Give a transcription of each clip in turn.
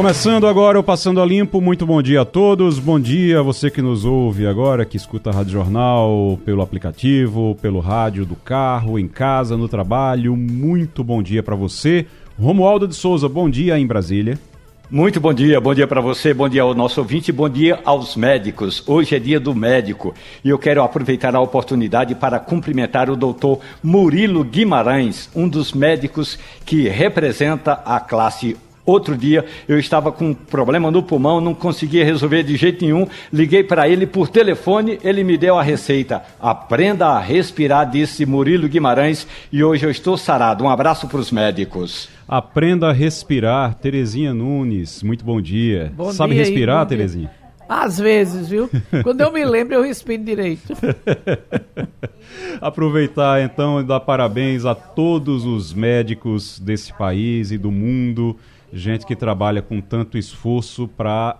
Começando agora o Passando a Limpo, muito bom dia a todos. Bom dia você que nos ouve agora, que escuta a Rádio Jornal pelo aplicativo, pelo rádio do carro, em casa, no trabalho. Muito bom dia para você. Romualdo de Souza, bom dia em Brasília. Muito bom dia, bom dia para você, bom dia ao nosso ouvinte, bom dia aos médicos. Hoje é dia do médico e eu quero aproveitar a oportunidade para cumprimentar o doutor Murilo Guimarães, um dos médicos que representa a classe Outro dia eu estava com um problema no pulmão, não conseguia resolver de jeito nenhum. Liguei para ele por telefone, ele me deu a receita. Aprenda a respirar, disse Murilo Guimarães, e hoje eu estou sarado. Um abraço para os médicos. Aprenda a respirar, Terezinha Nunes. Muito bom dia. Bom Sabe dia, respirar, Terezinha? Às vezes, viu? Quando eu me lembro, eu respiro direito. Aproveitar então e dar parabéns a todos os médicos desse país e do mundo gente que trabalha com tanto esforço para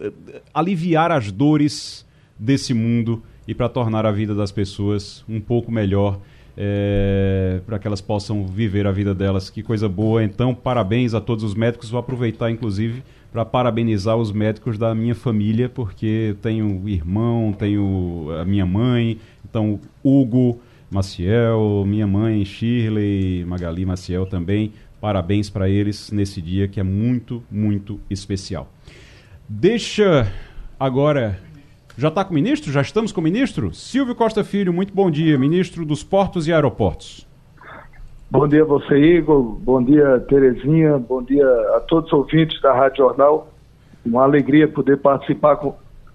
eh, aliviar as dores desse mundo e para tornar a vida das pessoas um pouco melhor, é, para que elas possam viver a vida delas. Que coisa boa. Então, parabéns a todos os médicos. Vou aproveitar, inclusive, para parabenizar os médicos da minha família, porque tenho irmão, tenho a minha mãe, então Hugo. Maciel, minha mãe Shirley, Magali Maciel também, Parabéns para eles nesse dia que é muito, muito especial. Deixa agora. Já está com o ministro? Já estamos com o ministro? Silvio Costa Filho, muito bom dia, ministro dos Portos e Aeroportos. Bom dia a você, Igor. Bom dia, Terezinha. Bom dia a todos os ouvintes da Rádio Jornal. Uma alegria poder participar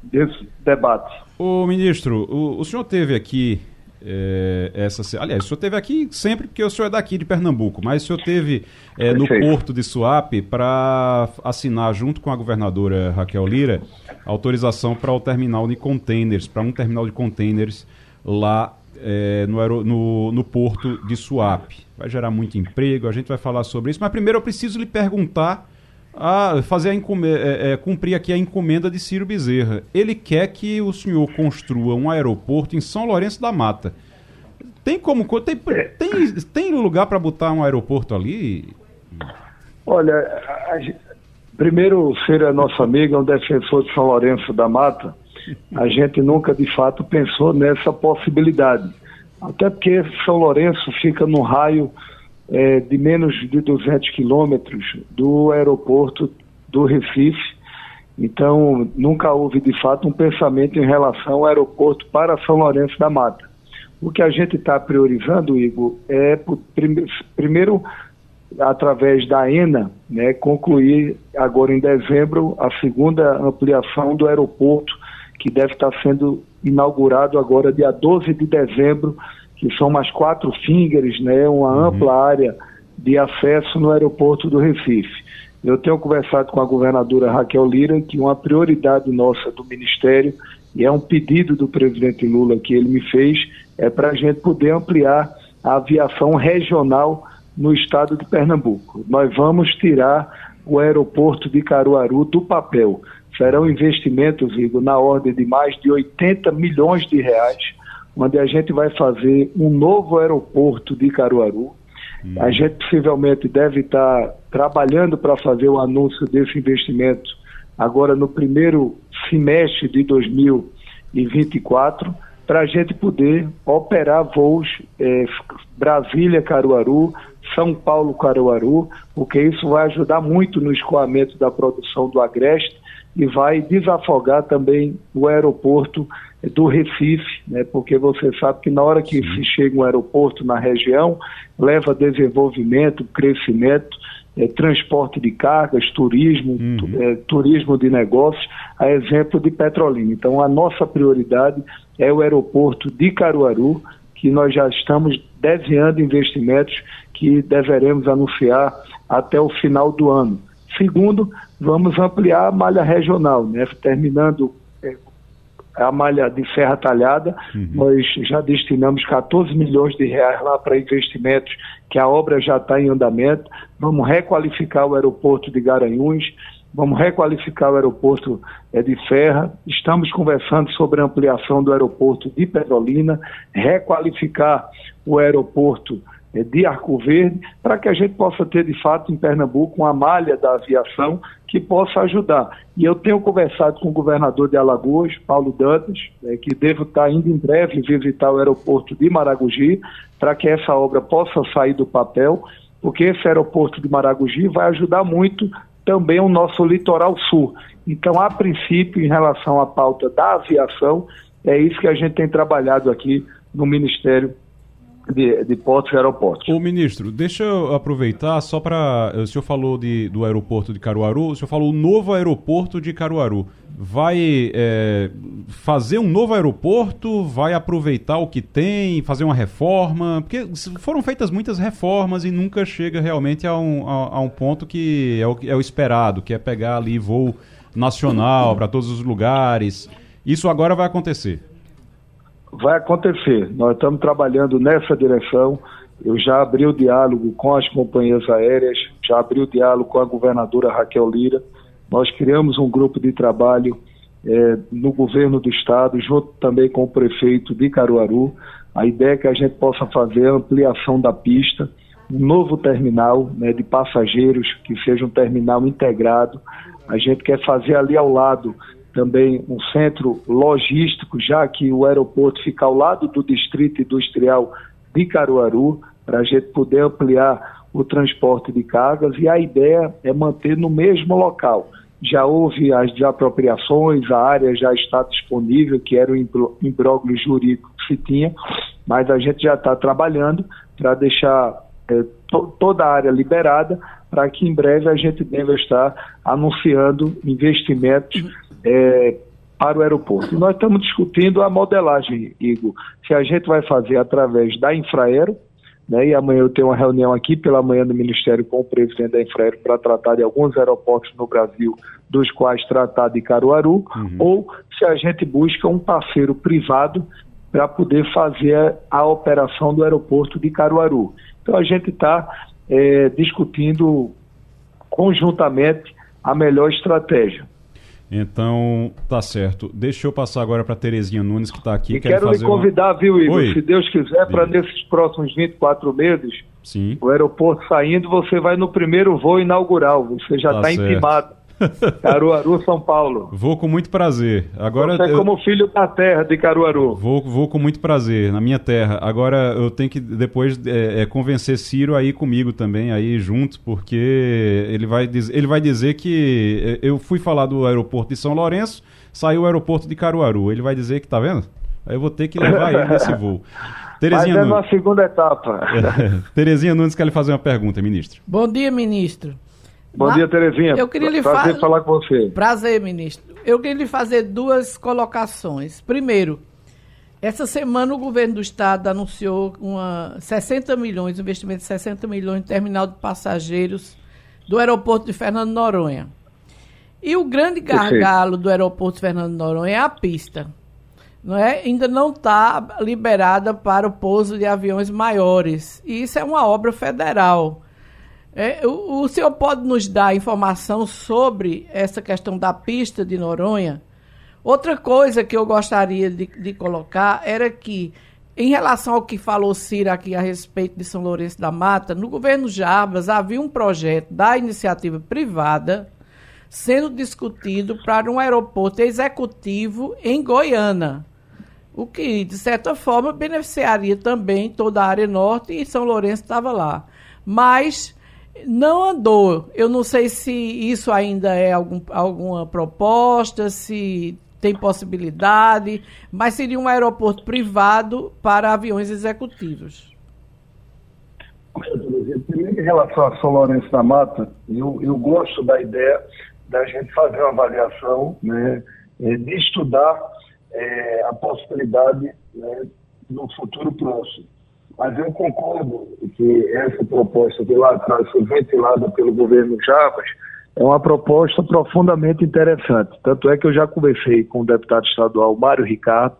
desse debate. Ô, ministro, o, o senhor teve aqui é, essa, aliás, o senhor teve aqui sempre porque o senhor é daqui de Pernambuco, mas o senhor teve é, no Porto de Suape para assinar junto com a governadora Raquel Lira autorização para o terminal de containers, para um terminal de containers lá é, no, no, no, Porto de Suape. Vai gerar muito emprego, a gente vai falar sobre isso, mas primeiro eu preciso lhe perguntar a fazer a é, é, cumprir aqui a encomenda de Ciro Bezerra. Ele quer que o senhor construa um aeroporto em São Lourenço da Mata. Tem como tem, tem, tem lugar para botar um aeroporto ali? Olha, a, primeiro ser a nossa amiga, um defensor de São Lourenço da Mata, a gente nunca de fato pensou nessa possibilidade. Até porque São Lourenço fica no raio é, de menos de 200 quilômetros do aeroporto do Recife. Então, nunca houve de fato um pensamento em relação ao aeroporto para São Lourenço da Mata. O que a gente está priorizando, Igor, é primeiro, através da ENA, né, concluir agora em dezembro a segunda ampliação do aeroporto, que deve estar sendo inaugurado agora dia 12 de dezembro que são mais quatro fingers, né, uma uhum. ampla área de acesso no aeroporto do Recife. Eu tenho conversado com a governadora Raquel Lira que uma prioridade nossa do Ministério, e é um pedido do presidente Lula que ele me fez, é para a gente poder ampliar a aviação regional no estado de Pernambuco. Nós vamos tirar o aeroporto de Caruaru do papel. Serão investimentos, Igor, na ordem de mais de 80 milhões de reais onde a gente vai fazer um novo aeroporto de Caruaru. Hum. A gente possivelmente deve estar trabalhando para fazer o anúncio desse investimento agora no primeiro semestre de 2024, para a gente poder operar voos é, Brasília-Caruaru, São Paulo-Caruaru, porque isso vai ajudar muito no escoamento da produção do Agreste e vai desafogar também o aeroporto do Recife, né, porque você sabe que na hora que Sim. se chega um aeroporto na região, leva desenvolvimento, crescimento, é, transporte de cargas, turismo, uhum. é, turismo de negócios, a exemplo de Petrolina. Então, a nossa prioridade é o aeroporto de Caruaru, que nós já estamos desenhando investimentos que deveremos anunciar até o final do ano. Segundo, vamos ampliar a malha regional, né, terminando a malha de serra talhada. Uhum. Nós já destinamos 14 milhões de reais lá para investimentos, que a obra já está em andamento. Vamos requalificar o aeroporto de Garanhuns, vamos requalificar o aeroporto é, de Serra. Estamos conversando sobre a ampliação do aeroporto de Petrolina, requalificar o aeroporto de Arco Verde, para que a gente possa ter, de fato, em Pernambuco, uma malha da aviação que possa ajudar. E eu tenho conversado com o governador de Alagoas, Paulo Dantas, é, que devo estar indo em breve visitar o aeroporto de Maragogi, para que essa obra possa sair do papel, porque esse aeroporto de Maragogi vai ajudar muito também o nosso litoral sul. Então, a princípio, em relação à pauta da aviação, é isso que a gente tem trabalhado aqui no Ministério de, de portos e aeroportos. Ô ministro, deixa eu aproveitar só para. O senhor falou de, do aeroporto de Caruaru, o senhor falou o novo aeroporto de Caruaru. Vai é, fazer um novo aeroporto? Vai aproveitar o que tem, fazer uma reforma? Porque foram feitas muitas reformas e nunca chega realmente a um, a, a um ponto que é o, é o esperado, que é pegar ali voo nacional para todos os lugares. Isso agora vai acontecer vai acontecer. Nós estamos trabalhando nessa direção. Eu já abri o diálogo com as companhias aéreas, já abri o diálogo com a governadora Raquel Lira. Nós criamos um grupo de trabalho é, no governo do estado, junto também com o prefeito de Caruaru. A ideia é que a gente possa fazer a ampliação da pista, um novo terminal né, de passageiros, que seja um terminal integrado. A gente quer fazer ali ao lado também um centro logístico, já que o aeroporto fica ao lado do distrito industrial de Caruaru, para a gente poder ampliar o transporte de cargas e a ideia é manter no mesmo local. Já houve as desapropriações, a área já está disponível, que era o imbróglio jurídico que se tinha, mas a gente já está trabalhando para deixar é, to toda a área liberada para que em breve a gente deva estar anunciando investimentos é, para o aeroporto. E nós estamos discutindo a modelagem, Igor, se a gente vai fazer através da Infraero, né, e amanhã eu tenho uma reunião aqui pela manhã do Ministério com o presidente da Infraero para tratar de alguns aeroportos no Brasil, dos quais tratar de Caruaru, uhum. ou se a gente busca um parceiro privado para poder fazer a, a, operação do aeroporto de Caruaru. Então a gente está é, discutindo conjuntamente a melhor estratégia. Então, tá certo. Deixa eu passar agora para Terezinha Nunes, que está aqui. E quero lhe convidar, uma... viu, Igor? Oi. Se Deus quiser, para nesses próximos 24 meses, Sim. o aeroporto saindo, você vai no primeiro voo inaugural. Você já está tá intimado. Caruaru, São Paulo. Vou com muito prazer. Agora Você é eu... como filho da terra de Caruaru. Vou, vou com muito prazer, na minha terra. Agora eu tenho que depois é, é, convencer Ciro aí comigo também, aí junto, porque ele vai, diz, ele vai dizer que é, eu fui falar do aeroporto de São Lourenço, saiu o aeroporto de Caruaru. Ele vai dizer que tá vendo? Aí eu vou ter que levar ele nesse voo. Terezinha Mas é Nunes. na segunda etapa. Terezinha Nunes quer lhe fazer uma pergunta, ministro. Bom dia, ministro. Bom dia, Terezinha. Eu queria lhe Prazer fa... falar com você. Prazer, ministro. Eu queria lhe fazer duas colocações. Primeiro, essa semana o governo do estado anunciou uma 60 milhões, investimento de 60 milhões no terminal de passageiros do aeroporto de Fernando Noronha. E o grande gargalo do aeroporto de Fernando Noronha é a pista. Não é? Ainda não está liberada para o pouso de aviões maiores. E isso é uma obra federal. É, o, o senhor pode nos dar informação sobre essa questão da pista de Noronha? Outra coisa que eu gostaria de, de colocar era que, em relação ao que falou Cira aqui a respeito de São Lourenço da Mata, no governo Jarbas havia um projeto da iniciativa privada sendo discutido para um aeroporto executivo em Goiânia, o que, de certa forma, beneficiaria também toda a área norte e São Lourenço estava lá. Mas não andou. Eu não sei se isso ainda é algum, alguma proposta, se tem possibilidade, mas seria um aeroporto privado para aviões executivos. Em relação a São Lourenço da Mata, eu, eu gosto da ideia da gente fazer uma avaliação, né, eh, de estudar é, a possibilidade né, no futuro próximo. Mas eu concordo que essa proposta que lá atrás foi ventilada pelo governo Jarbas, é uma proposta profundamente interessante. Tanto é que eu já conversei com o deputado estadual Mário Ricardo.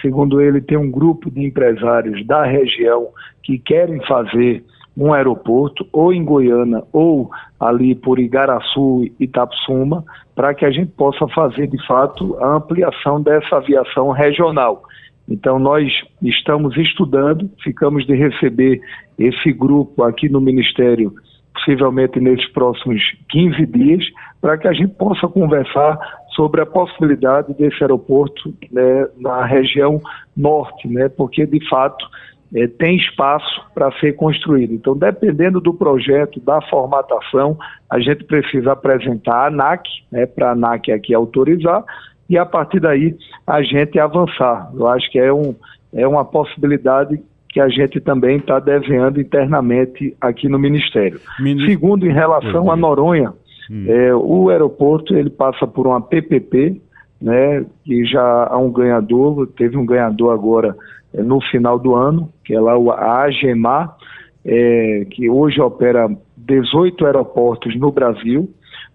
Segundo ele, tem um grupo de empresários da região que querem fazer um aeroporto, ou em Goiânia, ou ali por Igaraçu e Itapsuma, para que a gente possa fazer, de fato, a ampliação dessa aviação regional. Então, nós estamos estudando, ficamos de receber esse grupo aqui no Ministério, possivelmente nesses próximos 15 dias, para que a gente possa conversar sobre a possibilidade desse aeroporto né, na região norte, né, porque, de fato, é, tem espaço para ser construído. Então, dependendo do projeto, da formatação, a gente precisa apresentar a ANAC, né, para a ANAC aqui autorizar, e a partir daí a gente avançar. Eu acho que é, um, é uma possibilidade que a gente também está desenhando internamente aqui no Ministério. Ministro... Segundo, em relação a Noronha, hum. é, o aeroporto ele passa por uma PPP, né, que já há um ganhador, teve um ganhador agora é, no final do ano, que é lá a AGEMAR, é, que hoje opera 18 aeroportos no Brasil,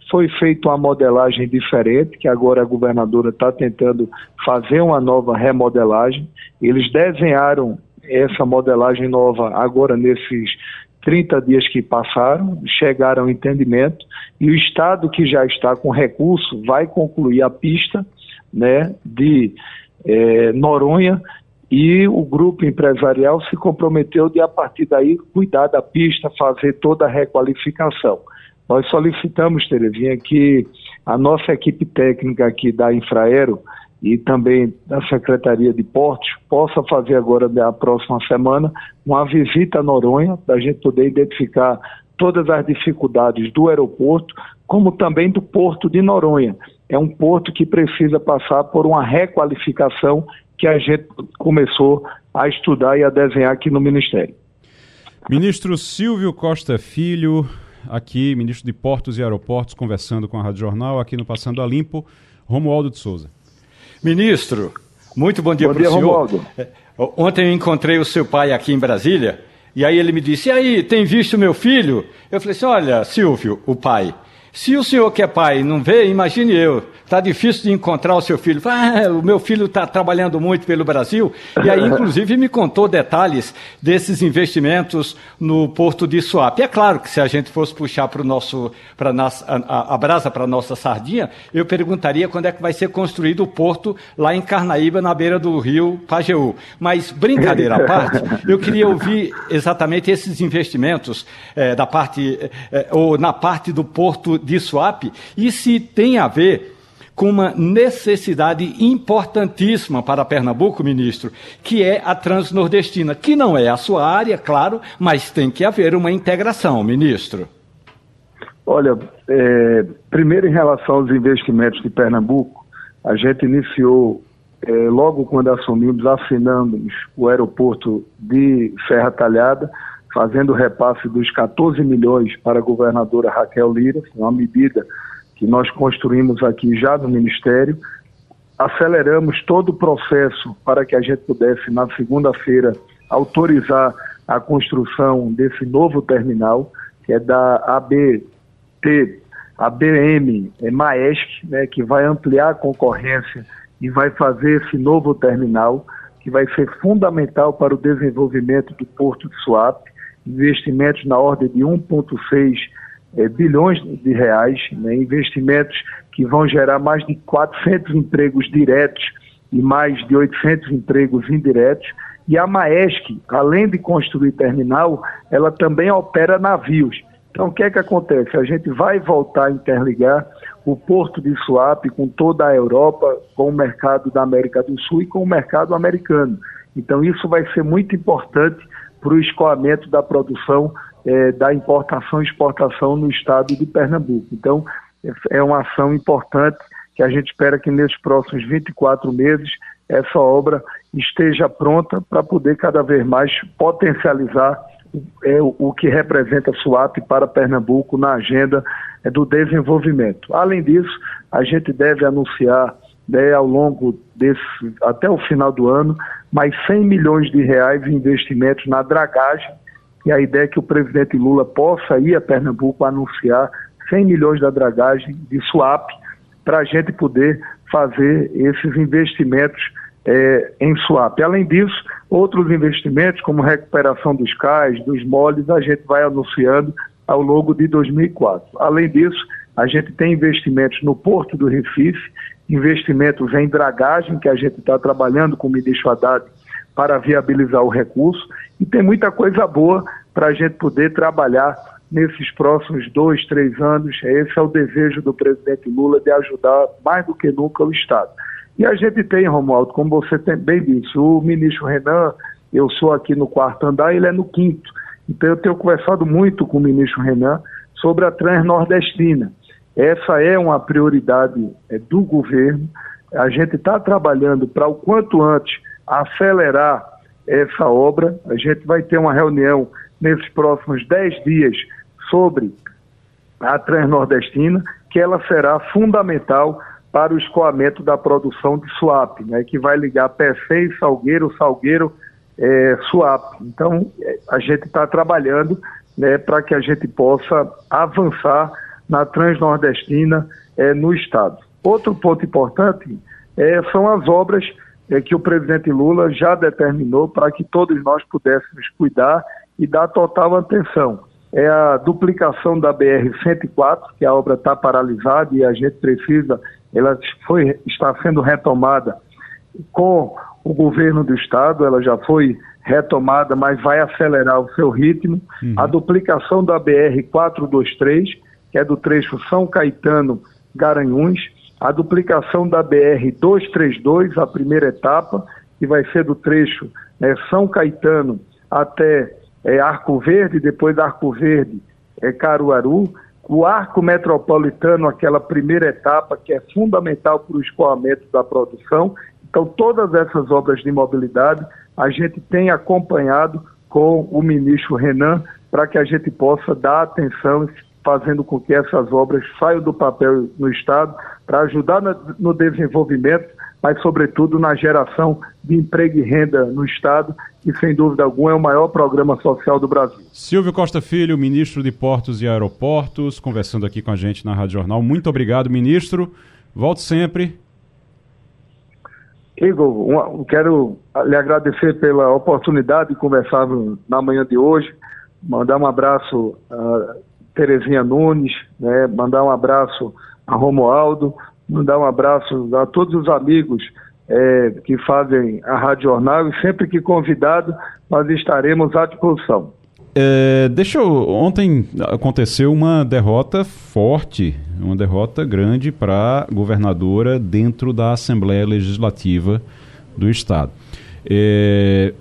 foi feita uma modelagem diferente, que agora a governadora está tentando fazer uma nova remodelagem. Eles desenharam essa modelagem nova agora nesses 30 dias que passaram, chegaram ao entendimento, e o Estado que já está com recurso vai concluir a pista né, de é, Noronha e o grupo empresarial se comprometeu de, a partir daí, cuidar da pista, fazer toda a requalificação. Nós solicitamos, Terezinha, que a nossa equipe técnica aqui da Infraero e também da Secretaria de Portos possa fazer agora, na próxima semana, uma visita a Noronha, para a gente poder identificar todas as dificuldades do aeroporto, como também do porto de Noronha. É um porto que precisa passar por uma requalificação que a gente começou a estudar e a desenhar aqui no Ministério. Ministro Silvio Costa Filho, aqui, ministro de Portos e Aeroportos, conversando com a Rádio Jornal, aqui no Passando a Limpo, Romualdo de Souza. Ministro, muito bom dia para o senhor. Romualdo. É, ontem eu encontrei o seu pai aqui em Brasília, e aí ele me disse, e aí, tem visto meu filho? Eu falei assim, olha, Silvio, o pai, se o senhor que é pai não vê, imagine eu. Está difícil de encontrar o seu filho. Ah, o meu filho está trabalhando muito pelo Brasil. E aí, inclusive, me contou detalhes desses investimentos no porto de Suape. É claro que se a gente fosse puxar para o nosso, para a, a brasa para a nossa sardinha, eu perguntaria quando é que vai ser construído o porto lá em Carnaíba, na beira do rio Pajeú. Mas, brincadeira à parte, eu queria ouvir exatamente esses investimentos é, da parte, é, ou na parte do porto de Suape e se tem a ver com uma necessidade importantíssima para Pernambuco, ministro, que é a transnordestina, que não é a sua área, claro, mas tem que haver uma integração, ministro. Olha, é, primeiro em relação aos investimentos de Pernambuco, a gente iniciou, é, logo quando assumimos, assinamos o aeroporto de Serra Talhada, fazendo o repasse dos 14 milhões para a governadora Raquel Lira, uma medida que nós construímos aqui já no Ministério. Aceleramos todo o processo para que a gente pudesse, na segunda-feira, autorizar a construção desse novo terminal, que é da ABT, ABM é Maesc, né, que vai ampliar a concorrência e vai fazer esse novo terminal, que vai ser fundamental para o desenvolvimento do Porto de Suape investimentos na ordem de 1,6 é, bilhões de reais, né, investimentos que vão gerar mais de 400 empregos diretos e mais de 800 empregos indiretos. E a Maesc, além de construir terminal, ela também opera navios. Então, o que é que acontece? A gente vai voltar a interligar o porto de Suape com toda a Europa, com o mercado da América do Sul e com o mercado americano. Então, isso vai ser muito importante para o escoamento da produção é, da importação e exportação no estado de Pernambuco. Então, é uma ação importante que a gente espera que nesses próximos 24 meses essa obra esteja pronta para poder cada vez mais potencializar é, o, o que representa a SUAP para Pernambuco na agenda é, do desenvolvimento. Além disso, a gente deve anunciar né, ao longo desse, até o final do ano, mais 100 milhões de reais em investimentos na dragagem, e a ideia é que o presidente Lula possa ir a Pernambuco anunciar 100 milhões da dragagem de swap para a gente poder fazer esses investimentos é, em swap. Além disso, outros investimentos, como recuperação dos cais, dos moles, a gente vai anunciando ao longo de 2004. Além disso, a gente tem investimentos no Porto do Recife, investimentos em dragagem, que a gente está trabalhando com o ministro Haddad para viabilizar o recurso, e tem muita coisa boa para a gente poder trabalhar nesses próximos dois, três anos. Esse é o desejo do presidente Lula de ajudar mais do que nunca o Estado. E a gente tem, Romualdo, como você bem disse, o ministro Renan, eu sou aqui no quarto andar, ele é no quinto. Então eu tenho conversado muito com o ministro Renan sobre a Transnordestina. Essa é uma prioridade é, do governo. A gente está trabalhando para o quanto antes acelerar essa obra. A gente vai ter uma reunião nesses próximos dez dias sobre a Transnordestina, que ela será fundamental para o escoamento da produção de swap, né, que vai ligar PC e Salgueiro, Salgueiro é, swap. Então, a gente está trabalhando né, para que a gente possa avançar na Transnordestina é, no Estado. Outro ponto importante é, são as obras é, que o presidente Lula já determinou para que todos nós pudéssemos cuidar e dar total atenção. É a duplicação da BR-104, que a obra está paralisada e a gente precisa, ela foi, está sendo retomada com o governo do estado, ela já foi retomada, mas vai acelerar o seu ritmo. Uhum. A duplicação da BR-423, que é do trecho São Caetano Garanhuns, a duplicação da BR 232, a primeira etapa, que vai ser do trecho né, São Caetano até é, Arco Verde, depois Arco Verde é, Caruaru, o arco metropolitano, aquela primeira etapa que é fundamental para o escoamento da produção. Então, todas essas obras de mobilidade a gente tem acompanhado com o ministro Renan para que a gente possa dar atenção fazendo com que essas obras saiam do papel no Estado para ajudar no desenvolvimento, mas, sobretudo, na geração de emprego e renda no Estado, que, sem dúvida alguma, é o maior programa social do Brasil. Silvio Costa Filho, ministro de Portos e Aeroportos, conversando aqui com a gente na Rádio Jornal. Muito obrigado, ministro. Volte sempre. Igor, quero lhe agradecer pela oportunidade de conversar na manhã de hoje, mandar um abraço a Terezinha Nunes, né, mandar um abraço a Romualdo, mandar um abraço a todos os amigos é, que fazem a Rádio Jornal e sempre que convidado nós estaremos à disposição. É, deixa eu. Ontem aconteceu uma derrota forte, uma derrota grande para a governadora dentro da Assembleia Legislativa do Estado. É,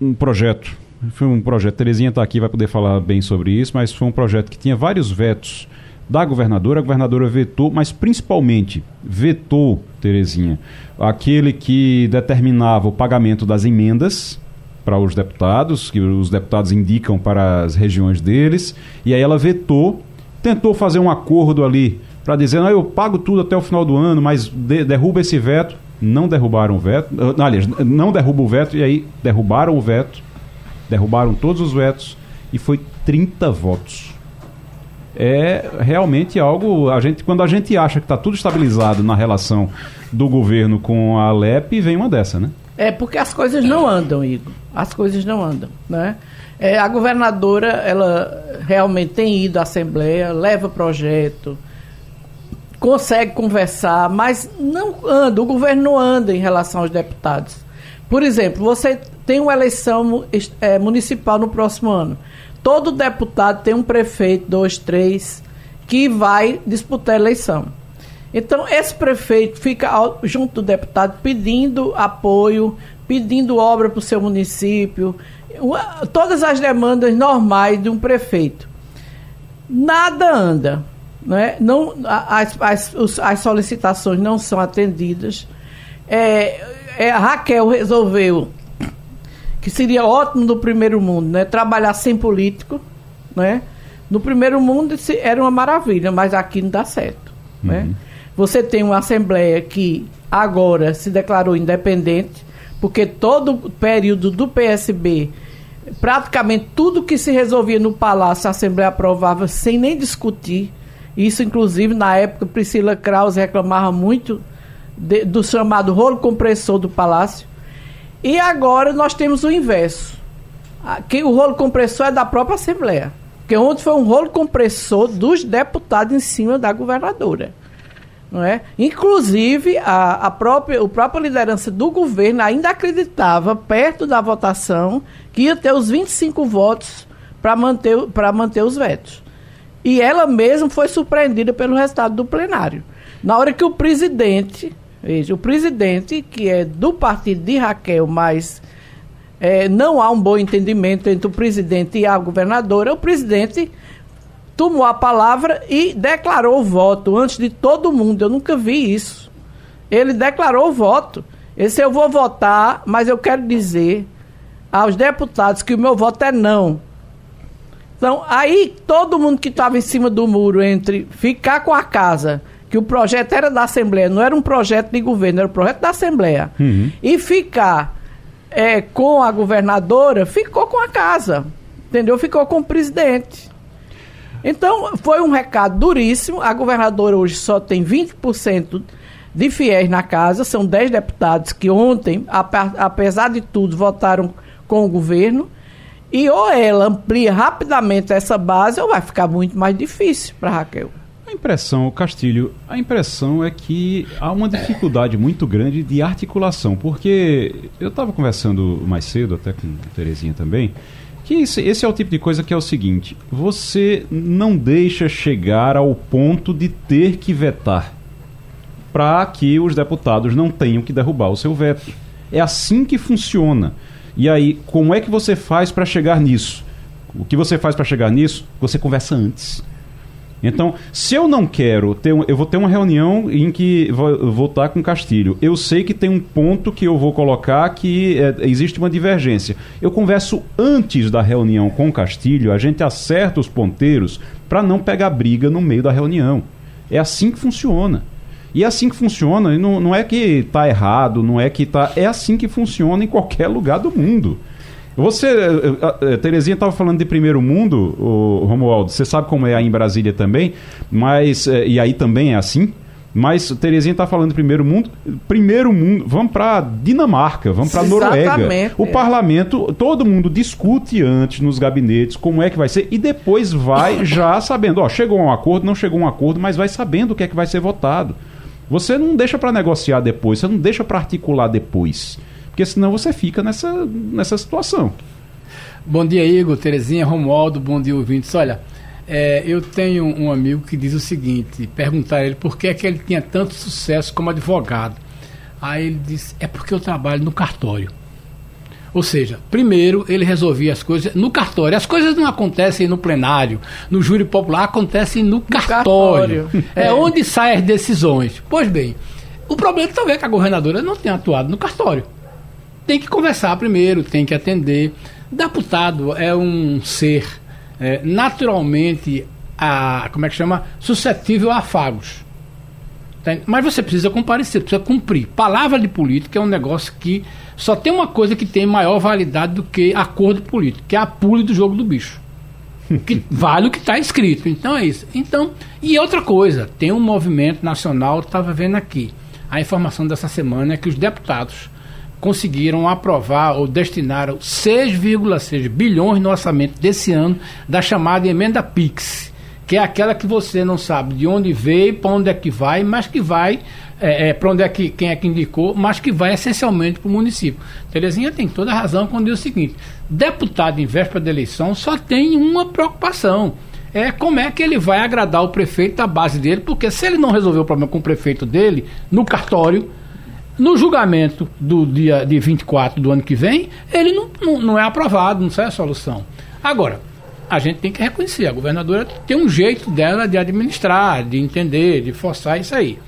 um projeto, foi um projeto, Terezinha está aqui, vai poder falar bem sobre isso, mas foi um projeto que tinha vários vetos da governadora. A governadora vetou, mas principalmente vetou, Terezinha, aquele que determinava o pagamento das emendas para os deputados, que os deputados indicam para as regiões deles, e aí ela vetou, tentou fazer um acordo ali para dizer, não, eu pago tudo até o final do ano, mas de, derruba esse veto. Não derrubaram o veto, aliás, não derruba o veto, e aí derrubaram o veto, derrubaram todos os vetos, e foi 30 votos é realmente algo. A gente, quando a gente acha que está tudo estabilizado na relação do governo com a Alep, vem uma dessa, né? É porque as coisas não andam, Igor. As coisas não andam, né? É, a governadora, ela realmente tem ido à Assembleia, leva projeto, consegue conversar, mas não anda, o governo não anda em relação aos deputados. Por exemplo, você tem uma eleição é, municipal no próximo ano. Todo deputado tem um prefeito, dois, três, que vai disputar a eleição. Então, esse prefeito fica junto do deputado pedindo apoio, pedindo obra para o seu município, todas as demandas normais de um prefeito. Nada anda. Né? Não, as, as, as solicitações não são atendidas. É, é, a Raquel resolveu que seria ótimo no primeiro mundo, né? Trabalhar sem político, né? No primeiro mundo era uma maravilha, mas aqui não dá certo, uhum. né? Você tem uma assembleia que agora se declarou independente, porque todo o período do PSB, praticamente tudo que se resolvia no palácio, a assembleia aprovava sem nem discutir. Isso, inclusive, na época, Priscila Krause reclamava muito de, do chamado rolo compressor do Palácio. E agora nós temos o inverso. Que o rolo compressor é da própria Assembleia. Porque ontem foi um rolo compressor dos deputados em cima da governadora. Não é? Inclusive, a, a própria, a própria liderança do governo ainda acreditava, perto da votação, que ia ter os 25 votos para manter, manter os vetos. E ela mesma foi surpreendida pelo resultado do plenário. Na hora que o presidente, veja, o presidente, que é do partido de Raquel, mas é, não há um bom entendimento entre o presidente e a governadora, o presidente tomou a palavra e declarou o voto antes de todo mundo. Eu nunca vi isso. Ele declarou o voto. Esse eu vou votar, mas eu quero dizer aos deputados que o meu voto é não. Então, aí todo mundo que estava em cima do muro entre ficar com a casa, que o projeto era da Assembleia, não era um projeto de governo, era um projeto da Assembleia, uhum. e ficar é, com a governadora, ficou com a casa. Entendeu? Ficou com o presidente. Então, foi um recado duríssimo. A governadora hoje só tem 20% de fiéis na casa. São 10 deputados que ontem, apesar de tudo, votaram com o governo. E ou ela amplia rapidamente essa base, ou vai ficar muito mais difícil para Raquel. A impressão, Castilho, a impressão é que há uma dificuldade muito grande de articulação, porque eu estava conversando mais cedo, até com a Terezinha também, que esse, esse, é o tipo de coisa que é o seguinte: você não deixa chegar ao ponto de ter que vetar para que os deputados não tenham que derrubar o seu veto. É assim que funciona. E aí, como é que você faz para chegar nisso? O que você faz para chegar nisso? Você conversa antes. Então, se eu não quero ter, eu vou ter uma reunião em que vou, vou estar com Castilho. Eu sei que tem um ponto que eu vou colocar que é, existe uma divergência. Eu converso antes da reunião com Castilho, a gente acerta os ponteiros para não pegar briga no meio da reunião. É assim que funciona. E é assim que funciona, não, não é que está errado, não é que está. É assim que funciona em qualquer lugar do mundo. Você, eh, eh, eh, Terezinha estava falando de primeiro mundo, o Romualdo, você sabe como é aí em Brasília também, mas, e aí também é assim, mas Terezinha está falando de primeiro mundo. Primeiro mundo, vamos para Dinamarca, vamos para Noruega. O é. parlamento, todo mundo discute antes nos gabinetes como é que vai ser e depois vai já sabendo, ó, chegou a um acordo, não chegou a um acordo, mas vai sabendo o que é que vai ser votado. Você não deixa para negociar depois, você não deixa para articular depois. Porque senão você fica nessa, nessa situação. Bom dia, Igor, Terezinha, Romualdo, bom dia, ouvintes. Olha, é, eu tenho um amigo que diz o seguinte: perguntar ele por que, é que ele tinha tanto sucesso como advogado. Aí ele disse: é porque eu trabalho no cartório. Ou seja, primeiro ele resolvia as coisas no cartório. As coisas não acontecem no plenário, no júri popular, acontecem no, no cartório. cartório. É, é onde saem as decisões. Pois bem, o problema talvez é que a governadora não tenha atuado no cartório. Tem que conversar primeiro, tem que atender. Deputado é um ser é, naturalmente, a, como é que chama? Suscetível a afagos. Mas você precisa comparecer, precisa cumprir. Palavra de política é um negócio que só tem uma coisa que tem maior validade do que acordo político, que é a pule do jogo do bicho. Que vale o que está escrito. Então é isso. Então, e outra coisa, tem um movimento nacional, estava vendo aqui. A informação dessa semana é que os deputados conseguiram aprovar ou destinaram 6,6 bilhões no orçamento desse ano da chamada emenda PIX que é aquela que você não sabe de onde veio, para onde é que vai, mas que vai, é, é, para onde é que, quem é que indicou, mas que vai essencialmente para o município. Terezinha tem toda a razão quando diz o seguinte: deputado em véspera de eleição só tem uma preocupação. É como é que ele vai agradar o prefeito da base dele, porque se ele não resolver o problema com o prefeito dele, no cartório, no julgamento do dia de 24 do ano que vem, ele não, não, não é aprovado, não sai a solução. Agora, a gente tem que reconhecer. A governadora tem um jeito dela de administrar, de entender, de forçar isso aí.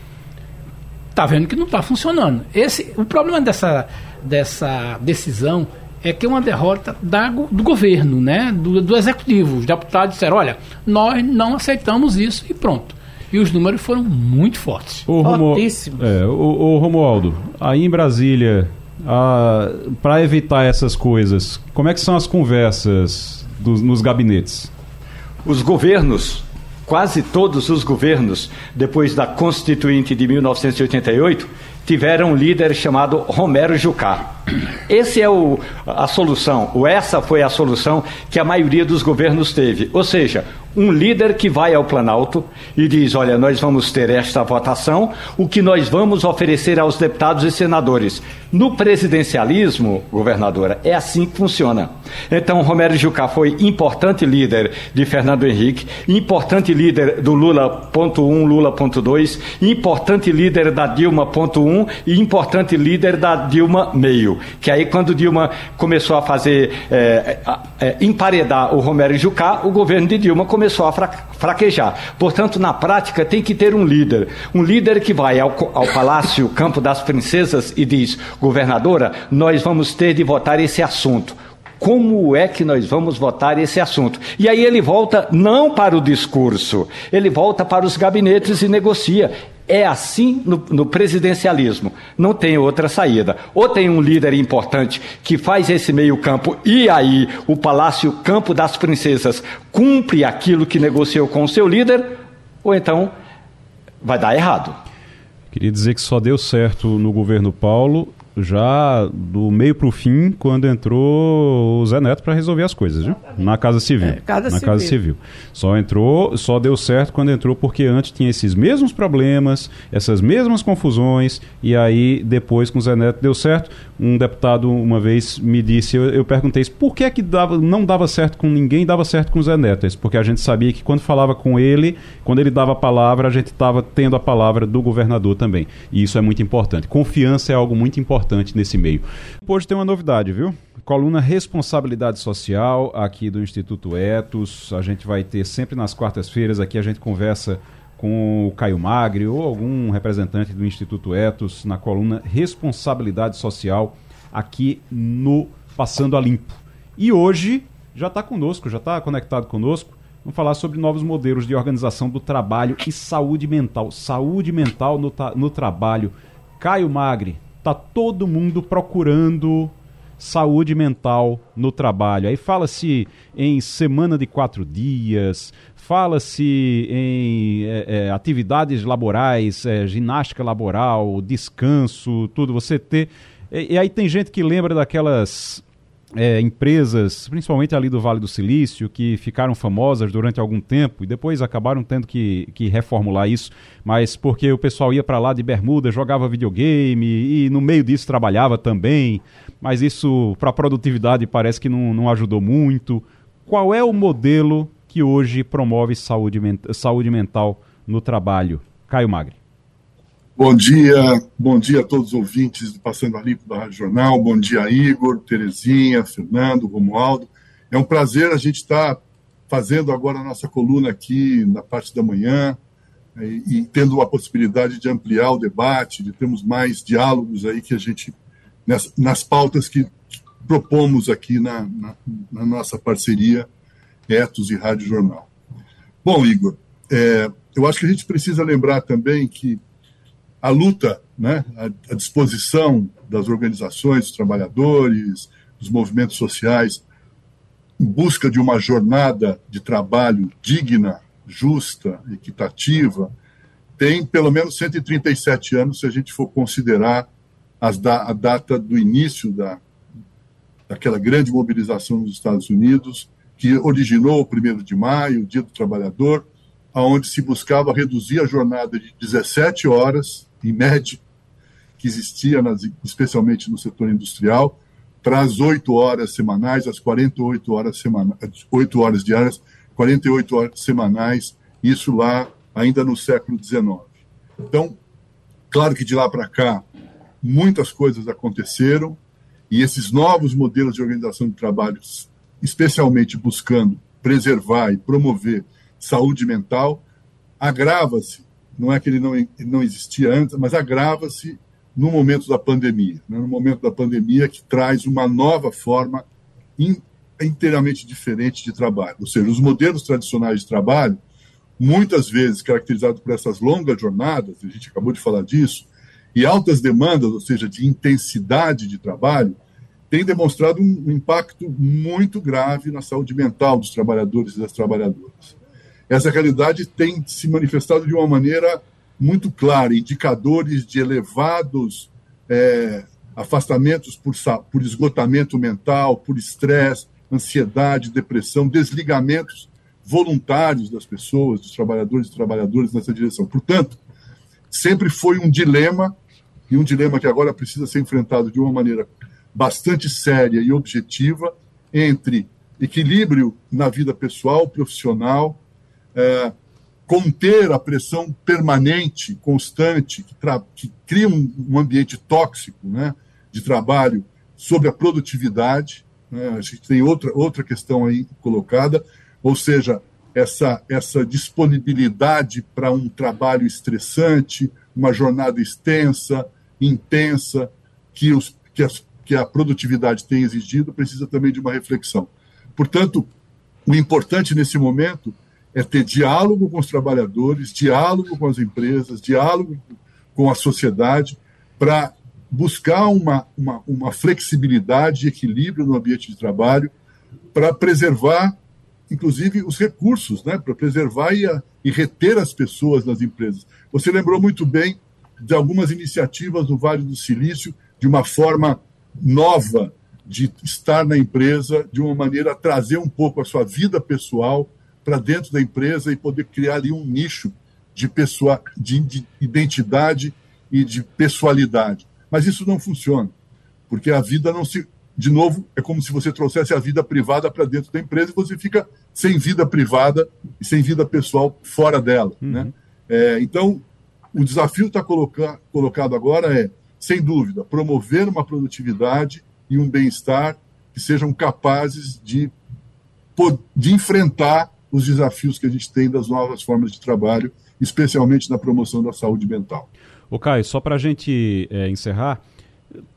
Tá vendo que não está funcionando. Esse, o problema dessa, dessa decisão é que é uma derrota da, do governo, né? Do, do executivo. Os deputados disseram: olha, nós não aceitamos isso e pronto. E os números foram muito fortes. O Romo, é, o, o Romualdo, aí em Brasília, para evitar essas coisas, como é que são as conversas dos, nos gabinetes? Os governos quase todos os governos, depois da Constituinte de 1988, tiveram um líder chamado Romero Jucá. Esse é o, a solução, ou essa foi a solução que a maioria dos governos teve. Ou seja, um líder que vai ao Planalto e diz: Olha, nós vamos ter esta votação, o que nós vamos oferecer aos deputados e senadores. No presidencialismo, governadora, é assim que funciona. Então, Romero Jucá foi importante líder de Fernando Henrique, importante líder do Lula.1, Lula.2, importante líder da Dilma.1 e importante líder da Dilma meio. Que aí, quando Dilma começou a fazer é, é, emparedar o Romero Jucá, o governo de Dilma começou começou a fraquejar. Portanto, na prática, tem que ter um líder. Um líder que vai ao, ao Palácio Campo das Princesas e diz: governadora, nós vamos ter de votar esse assunto como é que nós vamos votar esse assunto. E aí ele volta não para o discurso, ele volta para os gabinetes e negocia. É assim no, no, presidencialismo. Não tem outra saída. Ou tem um líder importante que faz esse meio-campo e aí o Palácio Campo das Princesas cumpre aquilo que negociou com o seu líder, ou então vai dar errado. Queria dizer que só deu certo no governo Paulo já do meio para o fim, quando entrou o Zé Neto para resolver as coisas, viu? Na Casa Civil. É, casa na civil. Casa Civil. Só entrou, só deu certo quando entrou, porque antes tinha esses mesmos problemas, essas mesmas confusões, e aí depois com o Zé Neto deu certo. Um deputado uma vez me disse, eu, eu perguntei por que, que dava, não dava certo com ninguém, dava certo com o Zé Neto. Porque a gente sabia que quando falava com ele, quando ele dava a palavra, a gente estava tendo a palavra do governador também. E isso é muito importante. Confiança é algo muito importante importante nesse meio. Hoje tem uma novidade, viu? Coluna Responsabilidade Social aqui do Instituto Etos. A gente vai ter sempre nas quartas-feiras aqui, a gente conversa com o Caio Magri ou algum representante do Instituto Etos na coluna Responsabilidade Social aqui no Passando a Limpo. E hoje já está conosco, já está conectado conosco. Vamos falar sobre novos modelos de organização do trabalho e saúde mental. Saúde mental no, no trabalho. Caio Magri, tá todo mundo procurando saúde mental no trabalho. Aí fala-se em semana de quatro dias, fala-se em é, é, atividades laborais, é, ginástica laboral, descanso, tudo. Você ter. E, e, aí tem gente que lembra daquelas é, empresas, principalmente ali do Vale do Silício, que ficaram famosas durante algum tempo e depois acabaram tendo que, que reformular isso, mas porque o pessoal ia para lá de bermuda, jogava videogame e no meio disso trabalhava também, mas isso para a produtividade parece que não, não ajudou muito. Qual é o modelo que hoje promove saúde, saúde mental no trabalho? Caio Magri. Bom dia, bom dia a todos os ouvintes do Passando a Limpo da Rádio Jornal. Bom dia, Igor, Terezinha, Fernando, Romualdo. É um prazer a gente estar fazendo agora a nossa coluna aqui na parte da manhã e, né, e tendo a possibilidade de ampliar o debate, de termos mais diálogos aí que a gente, nas, nas pautas que propomos aqui na, na, na nossa parceria Etos e Rádio Jornal. Bom, Igor, é, eu acho que a gente precisa lembrar também que a luta, né, a, disposição das organizações, dos trabalhadores, dos movimentos sociais, em busca de uma jornada de trabalho digna, justa, equitativa, tem pelo menos 137 anos, se a gente for considerar da, a data do início da, daquela grande mobilização nos Estados Unidos, que originou o 1 de maio, o Dia do Trabalhador, onde se buscava reduzir a jornada de 17 horas em média, que existia, nas, especialmente no setor industrial, para as 8 horas semanais, as 48 horas semanais, 8 horas diárias, 48 horas semanais, isso lá ainda no século XIX. Então, claro que de lá para cá, muitas coisas aconteceram, e esses novos modelos de organização de trabalho, especialmente buscando preservar e promover saúde mental, agrava-se não é que ele não, não existia antes, mas agrava-se no momento da pandemia, né? no momento da pandemia que traz uma nova forma in, inteiramente diferente de trabalho. Ou seja, os modelos tradicionais de trabalho, muitas vezes caracterizados por essas longas jornadas, a gente acabou de falar disso, e altas demandas, ou seja, de intensidade de trabalho, têm demonstrado um impacto muito grave na saúde mental dos trabalhadores e das trabalhadoras. Essa realidade tem se manifestado de uma maneira muito clara, indicadores de elevados é, afastamentos por, por esgotamento mental, por estresse, ansiedade, depressão, desligamentos voluntários das pessoas, dos trabalhadores e trabalhadoras nessa direção. Portanto, sempre foi um dilema, e um dilema que agora precisa ser enfrentado de uma maneira bastante séria e objetiva, entre equilíbrio na vida pessoal, profissional, é, conter a pressão permanente, constante, que, que cria um, um, ambiente tóxico né, de trabalho sobre a produtividade. Né, a gente tem outra, outra questão aí colocada, ou seja, essa, essa disponibilidade para um trabalho estressante, uma jornada extensa, intensa, que, os, que, as, que a produtividade tem exigido, precisa também de uma reflexão. Portanto, o importante nesse momento é ter diálogo com os trabalhadores, diálogo com as empresas, diálogo com a sociedade, para buscar uma, uma, uma flexibilidade e equilíbrio no ambiente de trabalho, para preservar, inclusive, os recursos, né? para preservar e, a, e reter as pessoas nas empresas. Você lembrou muito bem de algumas iniciativas no Vale do Silício, de uma forma nova de estar na empresa, de uma maneira a trazer um pouco a sua vida pessoal para dentro da empresa e poder criar ali um nicho de, pessoa, de, de identidade e de pessoalidade. Mas isso não funciona, porque a vida não se. De novo, é como se você trouxesse a vida privada para dentro da empresa e você fica sem vida privada e sem vida pessoal fora dela. Uhum. Né? É, então, o desafio está coloca, colocado agora é, sem dúvida, promover uma produtividade e um bem-estar que sejam capazes de, de enfrentar os desafios que a gente tem das novas formas de trabalho, especialmente na promoção da saúde mental. O Caio, só para a gente é, encerrar,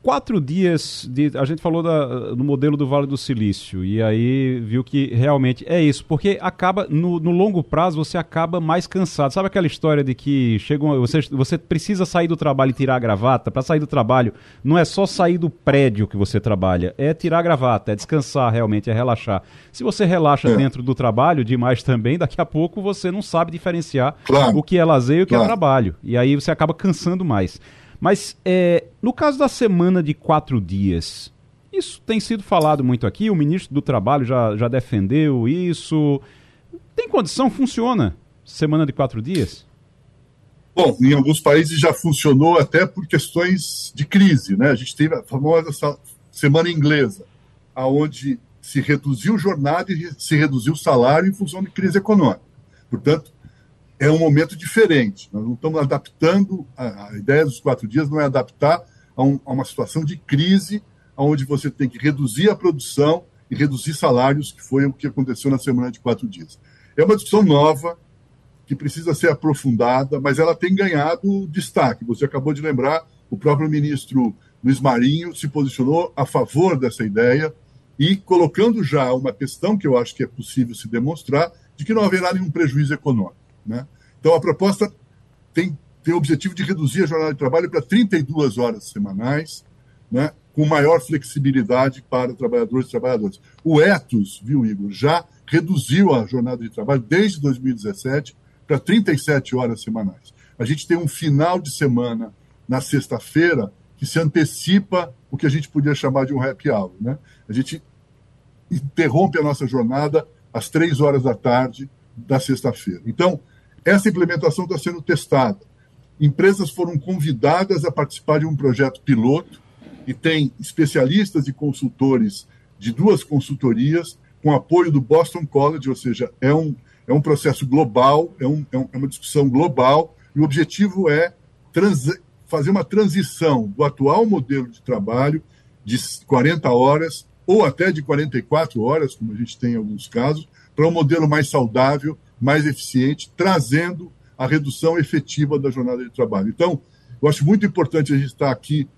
quatro dias de. A gente falou da, do modelo do Vale do Silício e aí viu que realmente é isso, porque acaba, no, no longo prazo, você acaba mais cansado. Sabe aquela história de que chega uma, você, você precisa sair do trabalho e tirar a gravata? Para sair do trabalho, não é só sair do prédio que você trabalha, é tirar a gravata, é descansar realmente, é relaxar. Se você relaxa é. dentro do trabalho demais também, daqui a pouco você não sabe diferenciar claro. o que é lazer e o que é claro. é trabalho. E aí você acaba cansando mais. Mas é, no caso da semana de quatro dias, isso tem sido falado muito aqui, o ministro do Trabalho já, já defendeu isso. Tem condição? Funciona? Semana de quatro dias? Bom, em alguns países já funcionou até por questões de crise, né? A gente teve a famosa semana inglesa, aonde se reduziu jornada e se reduziu o salário em função de crise econômica. Portanto, é um momento diferente. Nós não estamos adaptando, a, a ideia dos quatro dias não é adaptar a, um, a, uma situação de crise, onde você tem que reduzir a produção e reduzir salários, que foi o que aconteceu na semana de quatro dias. É uma discussão nova, que precisa ser aprofundada, mas ela tem ganhado destaque. Você acabou de lembrar, o próprio ministro Luiz Marinho se posicionou a favor dessa ideia e colocando já uma questão que eu acho que é possível se demonstrar, de que não haverá nenhum prejuízo econômico. Né? Então, a proposta tem, tem o objetivo de reduzir a jornada de trabalho para 32 horas semanais, né? com maior flexibilidade para trabalhadores e trabalhadoras. O Etos, viu, Igor, já reduziu a jornada de trabalho desde 2017 para 37 horas semanais. A gente tem um final de semana na sexta-feira que se antecipa o que a gente podia chamar de um happy hour. Né? A gente interrompe a nossa jornada às três horas da tarde da sexta-feira. Então, essa implementação está sendo testada. Empresas foram convidadas a participar de um projeto piloto e tem especialistas e consultores de duas consultorias com apoio do Boston College, ou seja, é um, é um processo global, é, um, é, é uma discussão global, e o objetivo é trans, fazer uma transição do atual modelo de trabalho de 40 horas ou até de 44 horas, como a gente tem em alguns casos, para um modelo mais saudável, mais eficiente, trazendo a redução efetiva da jornada de trabalho. Então, eu acho muito importante a gente estar aqui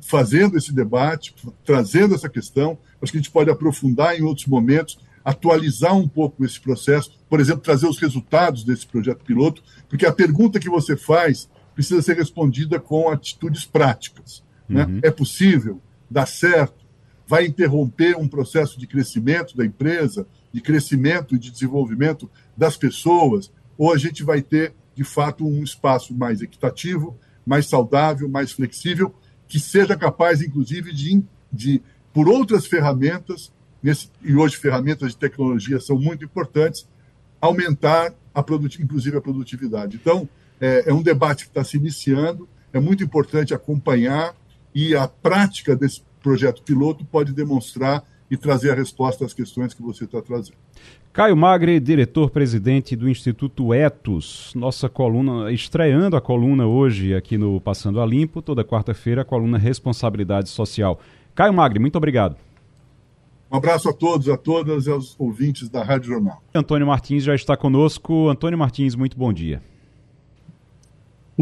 fazendo esse debate, trazendo essa questão. Acho que a gente pode aprofundar em outros momentos, atualizar um pouco esse processo, por exemplo, trazer os resultados desse projeto piloto, porque a pergunta que você faz precisa ser respondida com atitudes práticas. Né? Uhum. É possível? Dá certo? Vai interromper um processo de crescimento da empresa, de crescimento e de desenvolvimento das pessoas, ou a gente vai ter, de fato, um espaço mais equitativo, mais saudável, mais flexível, que seja capaz, inclusive, de, de por outras ferramentas, nesse, e hoje ferramentas de tecnologia são muito importantes, aumentar, a inclusive, a produtividade. Então, é, é um debate que está se iniciando, é muito importante acompanhar, e a prática desse projeto piloto pode demonstrar e trazer a resposta às questões que você está trazendo. Caio Magre, diretor-presidente do Instituto Etos, nossa coluna, estreando a coluna hoje aqui no Passando a Limpo, toda quarta-feira, a coluna Responsabilidade Social. Caio Magre, muito obrigado. Um abraço a todos, a todas e aos ouvintes da Rádio Jornal. Antônio Martins já está conosco. Antônio Martins, muito bom dia.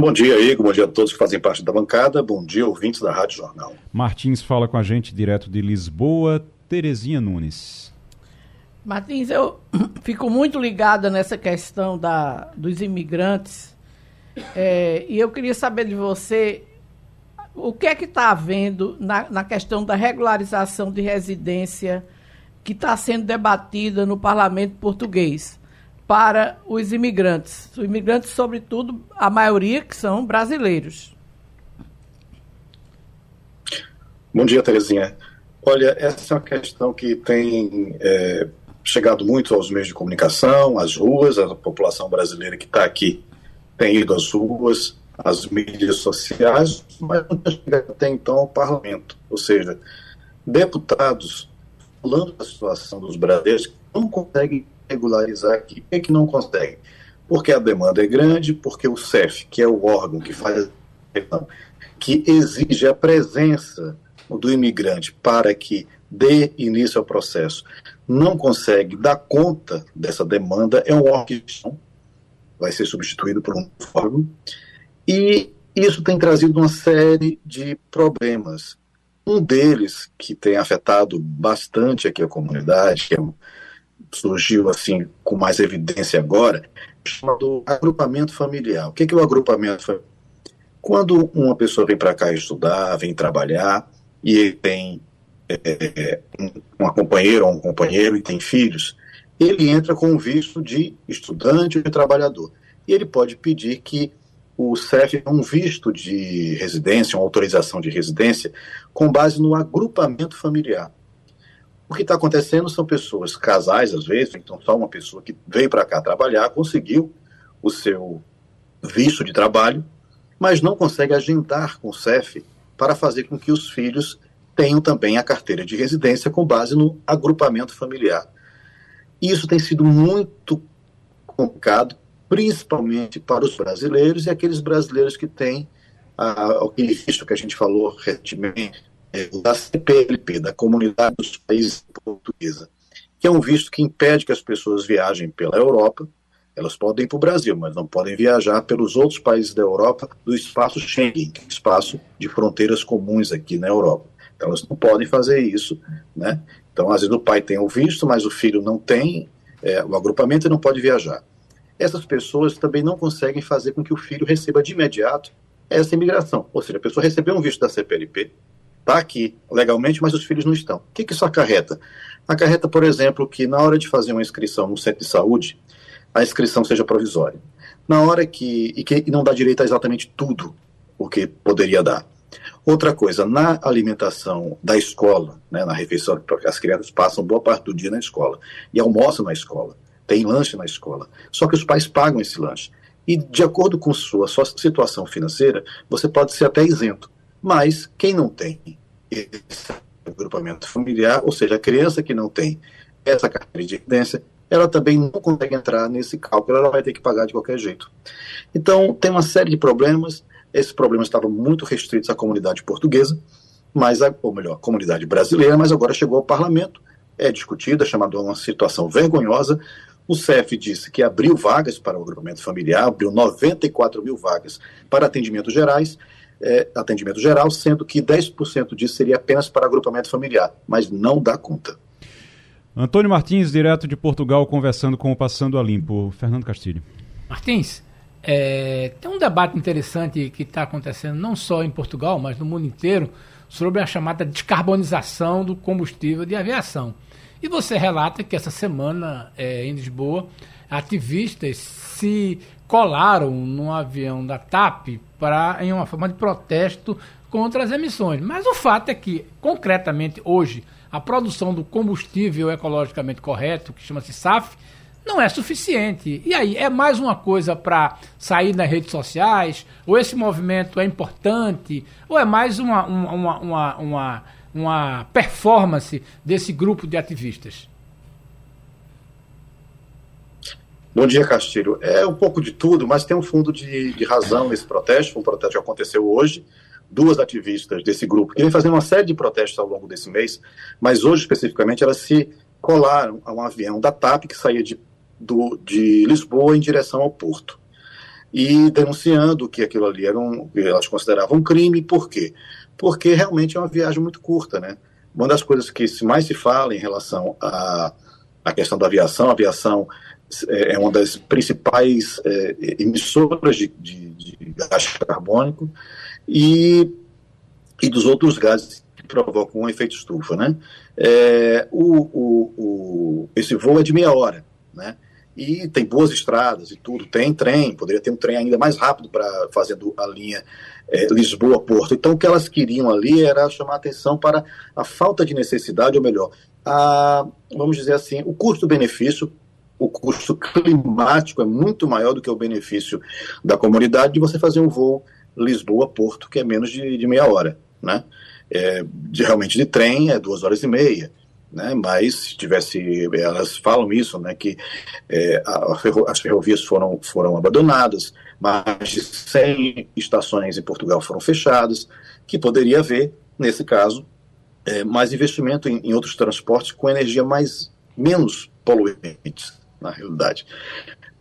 Bom dia, Igor. Bom dia a todos que fazem parte da bancada. Bom dia, ouvintes da Rádio Jornal. Martins fala com a gente direto de Lisboa. Terezinha Nunes. Martins, eu fico muito ligada nessa questão da, dos imigrantes é, e eu queria saber de você o que é que está havendo na, na questão da regularização de residência que está sendo debatida no parlamento português para os imigrantes. Os imigrantes, sobretudo, a maioria que são brasileiros. Bom dia, Terezinha. Olha, essa é uma questão que tem é, chegado muito aos meios de comunicação, às ruas, a população brasileira que está aqui tem ido às ruas, às mídias sociais, mas não tem chegado até então ao parlamento. Ou seja, deputados falando da situação dos brasileiros não conseguem regularizar aqui. Por que, que não conseguem? Porque a demanda é grande, porque o CEF, que é o órgão que faz que exige a presença do imigrante para que dê início ao processo, não consegue dar conta dessa demanda, é um órgão que vai ser substituído por um órgão, e isso tem trazido uma série de problemas. Um deles, que tem afetado bastante aqui a comunidade, que é, surgiu assim com mais evidência agora, é chamado agrupamento familiar. O que é, o agrupamento familiar? Quando uma pessoa vem para cá estudar, vem trabalhar, e ele tem é, uma companheira ou um companheiro e tem filhos, ele entra com o visto de estudante ou de trabalhador. E ele pode pedir que o CEF um visto de residência, uma autorização de residência, com base no agrupamento familiar. O que está acontecendo são pessoas, casais às vezes, então só uma pessoa que veio para cá trabalhar, conseguiu o seu visto de trabalho, mas não consegue agendar com o CEF para fazer com que os filhos tenham também a carteira de residência com base no agrupamento familiar. Isso tem sido muito complicado, principalmente para os brasileiros e aqueles brasileiros que têm ah, visto que a gente falou recentemente, da CPLP, da Comunidade dos Países Portuguesa, que é um visto que impede que as pessoas viajem pela Europa elas podem ir para o Brasil, mas não podem viajar pelos outros países da Europa do espaço Schengen, que é espaço de fronteiras comuns aqui na Europa. Então elas não podem fazer isso, né? Então às vezes o pai tem o visto, mas o filho não tem é, o agrupamento e não pode viajar. Essas pessoas também não conseguem fazer com que o filho receba de imediato essa imigração. Ou seja, a pessoa recebeu um visto da CPLP, está aqui legalmente, mas os filhos não estão. O que, que isso acarreta? Acarreta, por exemplo, que na hora de fazer uma inscrição no centro de saúde, a inscrição seja provisória. Na hora que. e que não dá direito a exatamente tudo o que poderia dar. Outra coisa, na alimentação da escola, né, na refeição, porque as crianças passam boa parte do dia na escola e almoçam na escola, tem lanche na escola. Só que os pais pagam esse lanche. E de acordo com sua, sua situação financeira, você pode ser até isento. Mas quem não tem esse agrupamento familiar, ou seja, a criança que não tem essa carteira de residência, ela também não consegue entrar nesse cálculo, ela vai ter que pagar de qualquer jeito. Então, tem uma série de problemas. Esses problemas estavam muito restritos à comunidade portuguesa, mas ou melhor, à comunidade brasileira, mas agora chegou ao parlamento, é discutida, é chamada uma situação vergonhosa. O CEF disse que abriu vagas para o agrupamento familiar, abriu 94 mil vagas para atendimentos gerais, é, atendimento geral, sendo que 10% disso seria apenas para agrupamento familiar, mas não dá conta. Antônio Martins, direto de Portugal, conversando com o Passando a Limpo. Fernando Castilho. Martins, é, tem um debate interessante que está acontecendo não só em Portugal, mas no mundo inteiro, sobre a chamada descarbonização do combustível de aviação. E você relata que essa semana é, em Lisboa, ativistas se colaram num avião da TAP para em uma forma de protesto contra as emissões. Mas o fato é que, concretamente, hoje, a produção do combustível ecologicamente correto, que chama-se SAF, não é suficiente. E aí, é mais uma coisa para sair nas redes sociais? Ou esse movimento é importante? Ou é mais uma, uma, uma, uma, uma performance desse grupo de ativistas? Bom dia, Castilho. É um pouco de tudo, mas tem um fundo de, de razão nesse protesto. Um protesto que aconteceu hoje. Duas ativistas desse grupo, que vem fazendo uma série de protestos ao longo desse mês, mas hoje especificamente elas se colaram a um avião da TAP que saía de do, de Lisboa em direção ao Porto. E denunciando que aquilo ali era um, elas consideravam um crime, por quê? Porque realmente é uma viagem muito curta, né? Uma das coisas que mais se fala em relação à, à questão da aviação, a aviação é, é uma das principais é, emissoras de, de, de gás carbônico e, e dos outros gases que provocam um efeito estufa, né? É, o, o, o, esse voo é de meia hora, né? e tem boas estradas e tudo, tem trem, poderia ter um trem ainda mais rápido para fazendo a linha é, Lisboa-Porto. Então, o que elas queriam ali era chamar atenção para a falta de necessidade, ou melhor, a, vamos dizer assim, o custo-benefício, o custo climático é muito maior do que o benefício da comunidade de você fazer um voo Lisboa-Porto, que é menos de, de meia hora, né? É, de, realmente de trem é duas horas e meia né? Mas se tivesse, elas falam isso, né? Que é, a, as ferrovias foram foram abandonadas, mais de 100 estações em Portugal foram fechadas, que poderia haver nesse caso é, mais investimento em, em outros transportes com energia mais menos poluentes, na realidade.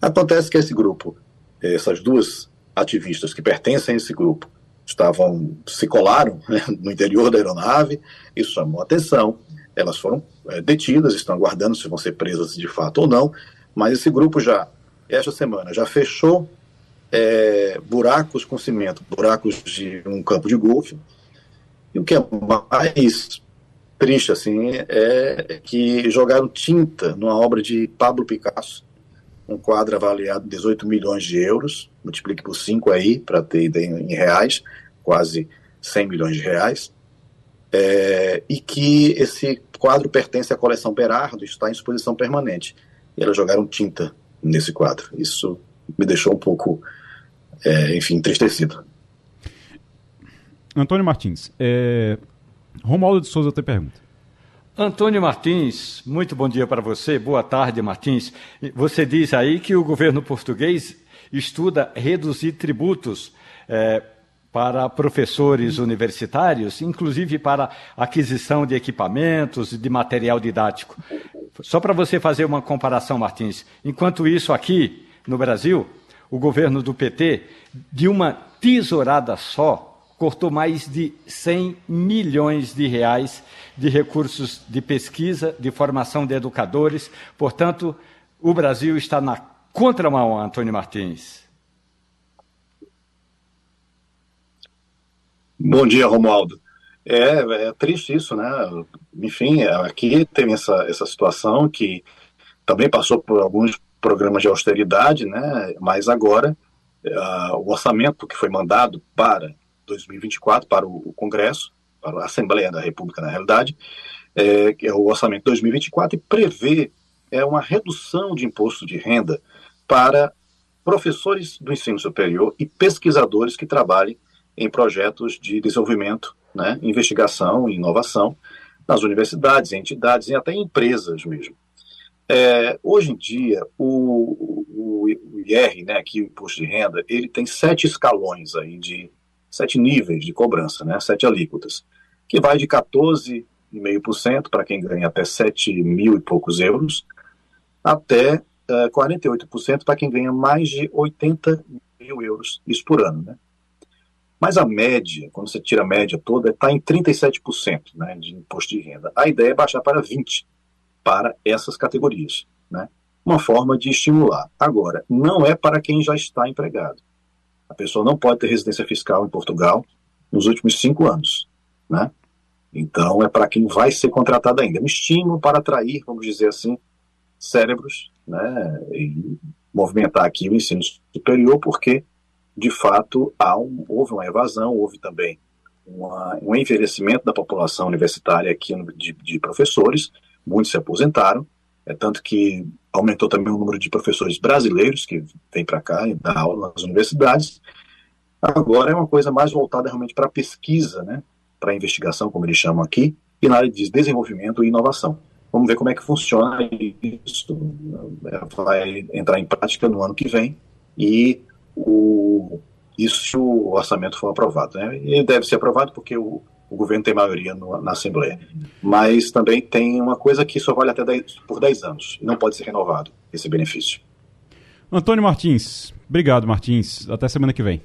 Acontece que esse grupo, essas duas ativistas que pertencem a esse grupo, estavam se colaram né, no interior da aeronave, isso chamou atenção elas foram é, detidas, estão aguardando se vão ser presas de fato ou não, mas esse grupo já, esta semana, já fechou é, buracos com cimento, buracos de um campo de golfe, e o que é mais triste, assim, é que jogaram tinta numa obra de Pablo Picasso, um quadro avaliado em 18 milhões de euros, multiplique por 5 aí, para ter ideia em reais, quase 100 milhões de reais, é, e que esse quadro pertence à coleção Berardo, está em exposição permanente. E elas jogaram tinta nesse quadro. Isso me deixou um pouco, é, enfim, entristecido. Antônio Martins, é... Romualdo de Souza tem pergunta. Antônio Martins, muito bom dia para você. Boa tarde, Martins. Você diz aí que o governo português estuda reduzir tributos é, para professores universitários, inclusive para aquisição de equipamentos e de material didático. Só para você fazer uma comparação, Martins, enquanto isso aqui no Brasil, o governo do PT, de uma tesourada só, cortou mais de 100 milhões de reais de recursos de pesquisa, de formação de educadores. Portanto, o Brasil está na contramão, Antônio Martins. Bom dia, Romualdo. É, é triste isso, né? Enfim, aqui tem essa, essa situação que também passou por alguns programas de austeridade, né? Mas agora uh, o orçamento que foi mandado para 2024 para o Congresso, para a Assembleia da República, na realidade, é, é o orçamento 2024 e prevê é uma redução de imposto de renda para professores do ensino superior e pesquisadores que trabalhem em projetos de desenvolvimento, né, investigação e inovação nas universidades, entidades e até empresas mesmo. É, hoje em dia, o, o, o IR, né, aqui o imposto de renda, ele tem sete escalões aí de sete níveis de cobrança, né, sete alíquotas, que vai de 14,5% para quem ganha até 7 mil e poucos euros, até é, 48% para quem ganha mais de 80 mil euros, isso por ano, né? Mas a média, quando você tira a média toda, está em 37% né, de imposto de renda. A ideia é baixar para 20% para essas categorias. Né? Uma forma de estimular. Agora, não é para quem já está empregado. A pessoa não pode ter residência fiscal em Portugal nos últimos cinco anos. né? Então é para quem vai ser contratado ainda. É um estímulo para atrair, vamos dizer assim, cérebros, né? E movimentar aqui o ensino superior, porque de fato há um, houve uma evasão, houve também uma, um envelhecimento da população universitária aqui de, de professores, muitos se aposentaram, é tanto que aumentou também o número de professores brasileiros que vêm para cá e dá aula nas universidades. Agora é uma coisa mais voltada realmente para pesquisa, né? para investigação, como eles chamam aqui, e na área de desenvolvimento e inovação. Vamos ver como é que funciona isso. Vai entrar em prática no ano que vem e o, isso se o orçamento for aprovado. Né? E deve ser aprovado porque o, o governo tem maioria no, na Assembleia. Mas também tem uma coisa que só vale até 10, por 10 anos e não pode ser renovado esse benefício. Antônio Martins, obrigado Martins. Até semana que vem.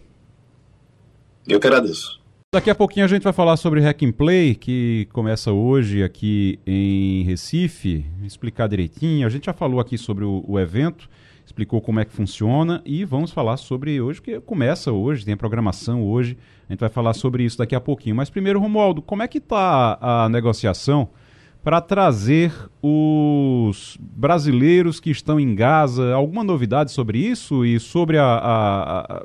Eu que agradeço. Daqui a pouquinho a gente vai falar sobre Hack and Play, que começa hoje aqui em Recife. Explicar direitinho. A gente já falou aqui sobre o, o evento, explicou como é que funciona e vamos falar sobre hoje, que começa hoje, tem a programação hoje. A gente vai falar sobre isso daqui a pouquinho. Mas primeiro, Romualdo, como é que está a negociação para trazer os brasileiros que estão em Gaza. Alguma novidade sobre isso e sobre a, a,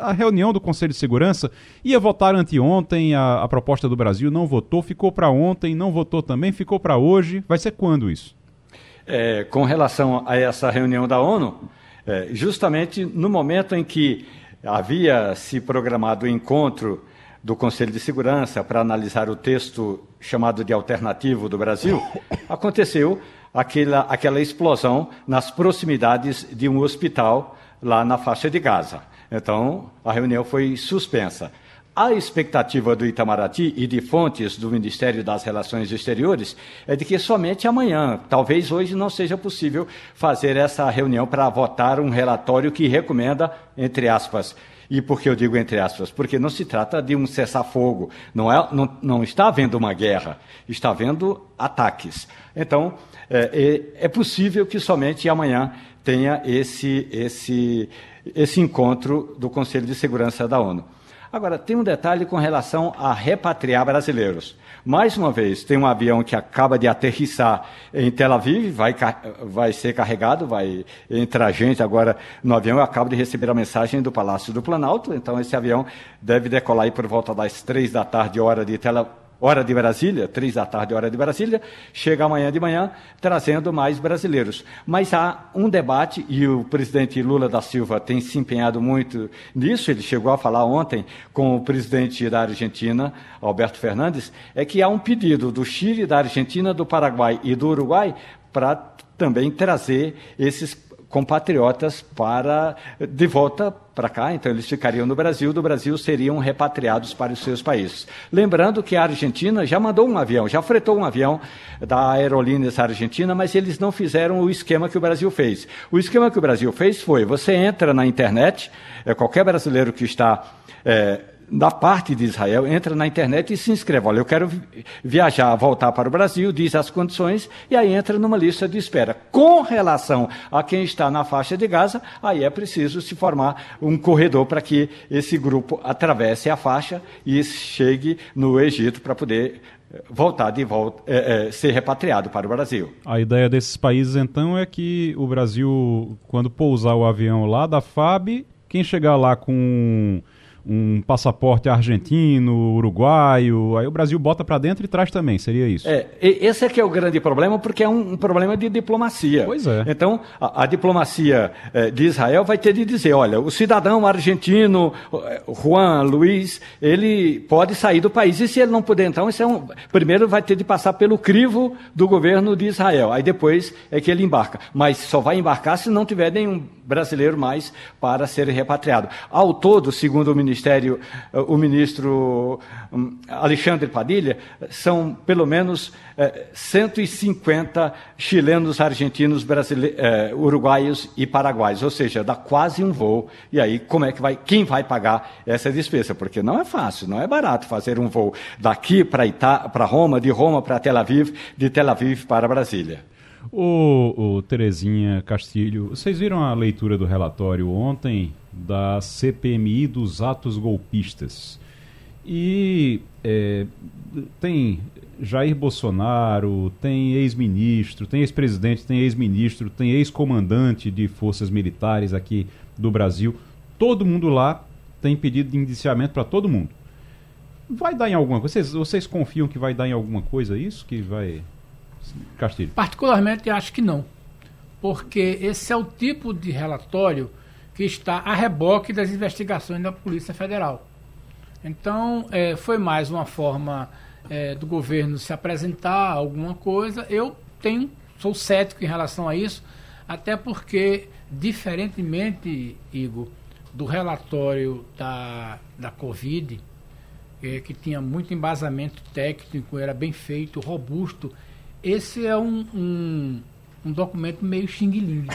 a, reunião do Conselho de Segurança? Ia votar anteontem a, a proposta do Brasil, não votou, ficou para ontem, não votou também, ficou para hoje. Vai ser quando isso? É, com relação a essa reunião da ONU, é, justamente no momento em que havia se programado o encontro do Conselho de Segurança para analisar o texto chamado de alternativo do Brasil, aconteceu aquela, aquela explosão nas proximidades de um hospital lá na faixa de Gaza. Então, a reunião foi suspensa. A expectativa do Itamaraty e de fontes do Ministério das Relações Exteriores é de que somente amanhã, talvez hoje não seja possível fazer essa reunião para votar um relatório que recomenda, entre aspas, e por que eu digo entre aspas? Porque não se trata de um cessar-fogo, não, é, não, não está havendo uma guerra, está havendo ataques. Então, é, é, é possível que somente amanhã tenha esse, esse, esse encontro do Conselho de Segurança da ONU. Agora, tem um detalhe com relação a repatriar brasileiros. Mais uma vez, tem um avião que acaba de aterrissar em Tel Aviv, vai, vai ser carregado, vai entrar gente agora no avião. Eu acabo de receber a mensagem do Palácio do Planalto, então esse avião deve decolar aí por volta das três da tarde, hora de Tel Aviv hora de Brasília, três da tarde, hora de Brasília, chega amanhã de manhã trazendo mais brasileiros. Mas há um debate, e o presidente Lula da Silva tem se empenhado muito nisso, ele chegou a falar ontem com o presidente da Argentina, Alberto Fernandes, é que há um pedido do Chile, da Argentina, do Paraguai e do Uruguai para também trazer esses compatriotas para de volta para cá, então eles ficariam no Brasil, do Brasil seriam repatriados para os seus países. Lembrando que a Argentina já mandou um avião, já fretou um avião da Aerolíneas Argentina, mas eles não fizeram o esquema que o Brasil fez. O esquema que o Brasil fez foi: você entra na internet, é, qualquer brasileiro que está é, da parte de Israel, entra na internet e se inscreve. Olha, eu quero viajar, voltar para o Brasil, diz as condições, e aí entra numa lista de espera. Com relação a quem está na faixa de Gaza, aí é preciso se formar um corredor para que esse grupo atravesse a faixa e chegue no Egito para poder eh, voltar de volta, é, é, ser repatriado para o Brasil. A ideia desses países, então, é que o Brasil, quando pousar o avião lá da FAB, quem chegar lá com um passaporte argentino, uruguaio, aí o Brasil bota para dentro e traz também, seria isso? É, esse é que é o grande problema, porque é um, um problema de diplomacia. Pois é. Então, a, a diplomacia eh, de Israel vai ter de dizer, olha, o cidadão argentino, eh, Juan Luiz, ele pode sair do país, e se ele não puder, então, isso é um, primeiro vai ter de passar pelo crivo do governo de Israel, aí depois é que ele embarca. Mas só vai embarcar se não tiver nenhum brasileiro mais para ser repatriado. Ao todo, segundo o Ministério eh, o ministro hum, Alexandre Padilha, são pelo menos 150 eh, chilenos, argentinos, eh, uruguaios e paraguaios, ou seja, dá quase um voo. E aí, como é que vai, quem vai pagar essa despesa? Porque não é fácil, não é barato fazer um voo daqui para Roma, de Roma para Tel Aviv, de Tel Aviv para Brasília. O, o Terezinha Castilho, vocês viram a leitura do relatório ontem da CPMI dos atos golpistas? E é, tem Jair Bolsonaro, tem ex-ministro, tem ex-presidente, tem ex-ministro, tem ex-comandante de forças militares aqui do Brasil. Todo mundo lá tem pedido de indiciamento para todo mundo. Vai dar em alguma coisa? Vocês, vocês confiam que vai dar em alguma coisa isso? Que vai. Castilho? Particularmente acho que não. Porque esse é o tipo de relatório que está a reboque das investigações da Polícia Federal. Então, é, foi mais uma forma é, do governo se apresentar alguma coisa. Eu tenho, sou cético em relação a isso, até porque, diferentemente, Igor, do relatório da, da Covid, é, que tinha muito embasamento técnico, era bem feito, robusto, esse é um, um, um documento meio xing-ling.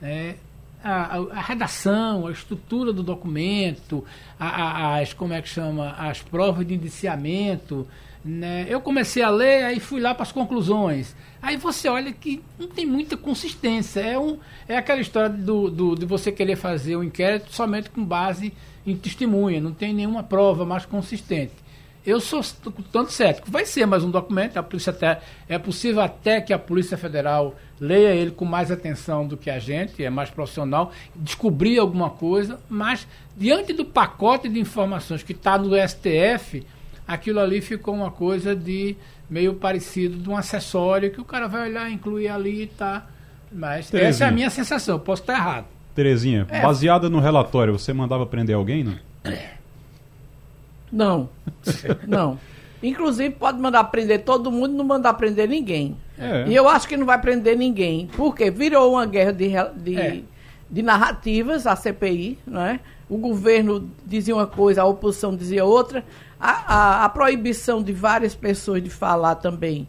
Né? A, a, a, redação, a estrutura do documento, a, as como é que chama, as provas de indiciamento, né? Eu comecei a ler, aí fui lá para as conclusões. Aí você olha que não tem muita consistência. É, um, é aquela história do, do, de você querer fazer o um inquérito somente com base em testemunha, não tem nenhuma prova mais consistente. Eu sou tanto cético. Vai ser mais um documento, a polícia até, é possível até que a Polícia Federal leia ele com mais atenção do que a gente, é mais profissional, descobrir alguma coisa, mas diante do pacote de informações que está no STF, aquilo ali ficou uma coisa de meio parecido de um acessório que o cara vai olhar, incluir ali e tá. Mas Terezinha. essa é a minha sensação, eu posso estar errado. Terezinha, é. baseada no relatório, você mandava prender alguém, não? Não. não. Inclusive pode mandar prender todo mundo, não mandar prender ninguém. É. E eu acho que não vai prender ninguém. Porque virou uma guerra de, de, é. de narrativas, a CPI, não é? O governo dizia uma coisa, a oposição dizia outra a, a, a proibição de várias pessoas de falar também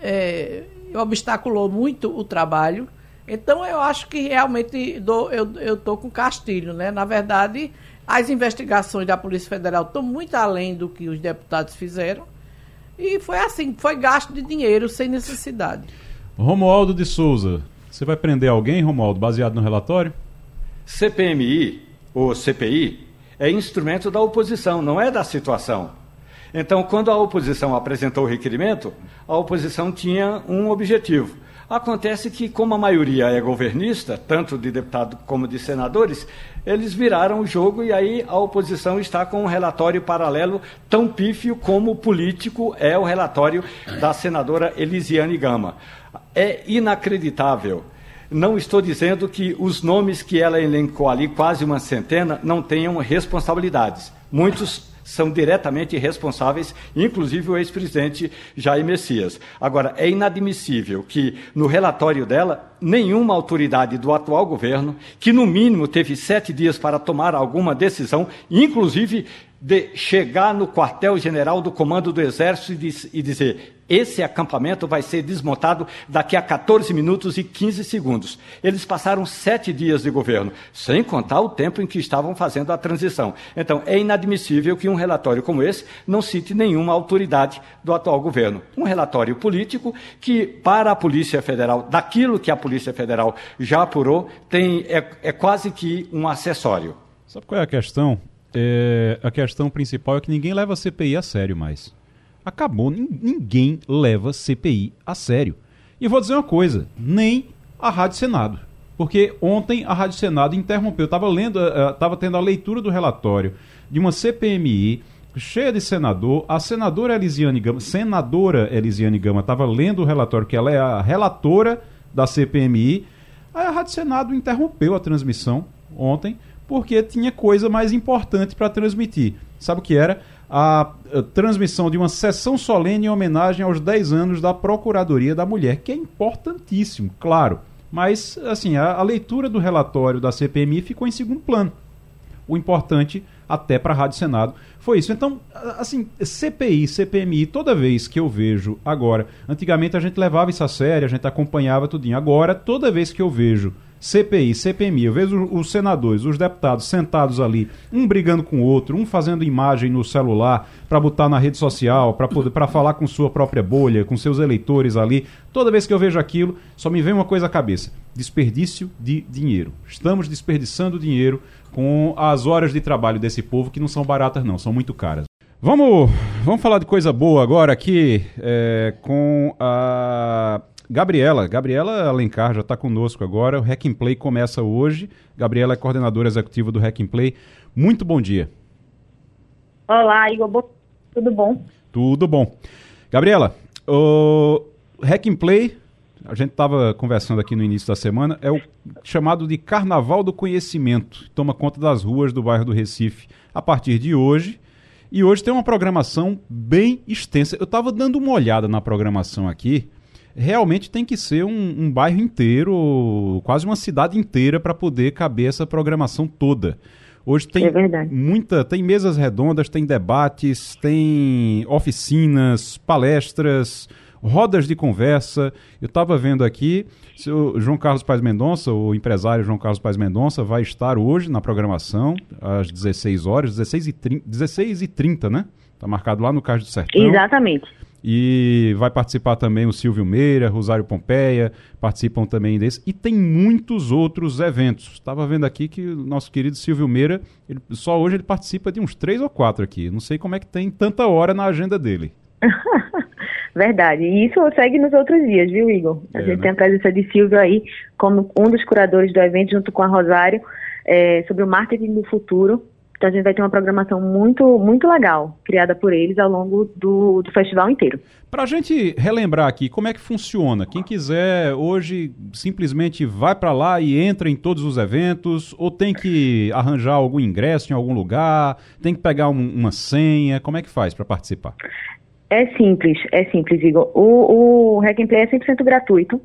é, obstaculou muito o trabalho. Então eu acho que realmente do, eu estou com Castilho, né? Na verdade, as investigações da Polícia Federal estão muito além do que os deputados fizeram. E foi assim, foi gasto de dinheiro sem necessidade. Romualdo de Souza, você vai prender alguém, Romualdo, baseado no relatório? CPMI ou CPI é instrumento da oposição, não é da situação. Então, quando a oposição apresentou o requerimento, a oposição tinha um objetivo. Acontece que, como a maioria é governista, tanto de deputados como de senadores, eles viraram o jogo e aí a oposição está com um relatório paralelo tão pífio como político é o relatório da senadora Elisiane Gama. É inacreditável não estou dizendo que os nomes que ela elencou ali, quase uma centena, não tenham responsabilidades. Muitos são diretamente responsáveis, inclusive o ex-presidente Jair Messias. Agora, é inadmissível que no relatório dela, nenhuma autoridade do atual governo, que no mínimo teve sete dias para tomar alguma decisão, inclusive de chegar no quartel-general do comando do Exército e, dizer: esse acampamento vai ser desmontado daqui a 14 minutos e 15 segundos. Eles passaram sete dias de governo, sem contar o tempo em que estavam fazendo a transição. Então, é inadmissível que um relatório como esse não cite nenhuma autoridade do atual governo. Um relatório político que, para a Polícia Federal, daquilo que a Polícia Federal já apurou, tem, é, é quase que um acessório. Sabe qual é a questão? É, a questão principal é que ninguém leva a CPI a sério mais acabou. Ninguém leva CPI a sério. E vou dizer uma coisa: nem a Rádio Senado. Porque ontem a Rádio Senado interrompeu. Estava lendo, estava eh, tendo a leitura do relatório de uma CPMI cheia de senador. A senadora Elisiane Gama, senadora Elisiane Gama, estava lendo o relatório, que ela é a relatora da CPMI. Aí a Rádio Senado interrompeu a transmissão ontem, porque tinha coisa mais importante para transmitir. Sabe o que era? a, a transmissão de uma sessão solene em homenagem aos 10 anos da Procuradoria da Mulher, que é importantíssimo, claro. Mas, assim, a, a leitura do relatório da CPMI ficou em segundo plano. O importante, até para a Rádio Senado, foi isso. Então, assim, CPI, CPMI, toda vez que eu vejo agora, antigamente a gente levava isso a sério, a gente acompanhava tudinho. Agora, toda vez que eu vejo CPI, CPMI, eu vejo os senadores, os deputados sentados ali, um brigando com o outro, um fazendo imagem no celular para botar na rede social, para poder para falar com sua própria bolha, com seus eleitores ali. Toda vez que eu vejo aquilo, só me vem uma coisa à cabeça: desperdício de dinheiro. Estamos desperdiçando dinheiro com as horas de trabalho desse povo que não são baratas não, são muito caras. Vamos, vamos falar de coisa boa agora aqui é, com a Gabriela. Gabriela Alencar já está conosco agora. O Hack Play começa hoje. Gabriela é coordenadora executiva do Hack and Play. Muito bom dia. Olá, Igor. Tudo bom? Tudo bom. Gabriela, o Hack Play, a gente estava conversando aqui no início da semana, é o chamado de Carnaval do Conhecimento. Toma conta das ruas do bairro do Recife a partir de hoje e hoje tem uma programação bem extensa. Eu estava dando uma olhada na programação aqui. Realmente tem que ser um, um bairro inteiro, quase uma cidade inteira, para poder caber essa programação toda. Hoje tem é muita, tem mesas redondas, tem debates, tem oficinas, palestras, rodas de conversa. Eu estava vendo aqui, o João Carlos Paz Mendonça, o empresário João Carlos Paz Mendonça, vai estar hoje na programação, às 16 horas, 16 e 30, 16 e 30 né? Está marcado lá no Cais do Sertão. Exatamente. E vai participar também o Silvio Meira, Rosário Pompeia, participam também desse. E tem muitos outros eventos. Estava vendo aqui que o nosso querido Silvio Meira, ele, só hoje ele participa de uns três ou quatro aqui. Não sei como é que tem tanta hora na agenda dele. Verdade. E isso segue nos outros dias, viu, Igor? A é, gente né? tem a presença de Silvio aí como um dos curadores do evento, junto com a Rosário, é, sobre o marketing do futuro. Então a gente vai ter uma programação muito, muito legal, criada por eles ao longo do, do festival inteiro. Para a gente relembrar aqui, como é que funciona? Quem quiser hoje simplesmente vai para lá e entra em todos os eventos, ou tem que arranjar algum ingresso em algum lugar, tem que pegar um, uma senha, como é que faz para participar? É simples, é simples, Igor. O, o Hack and Play é 100% gratuito.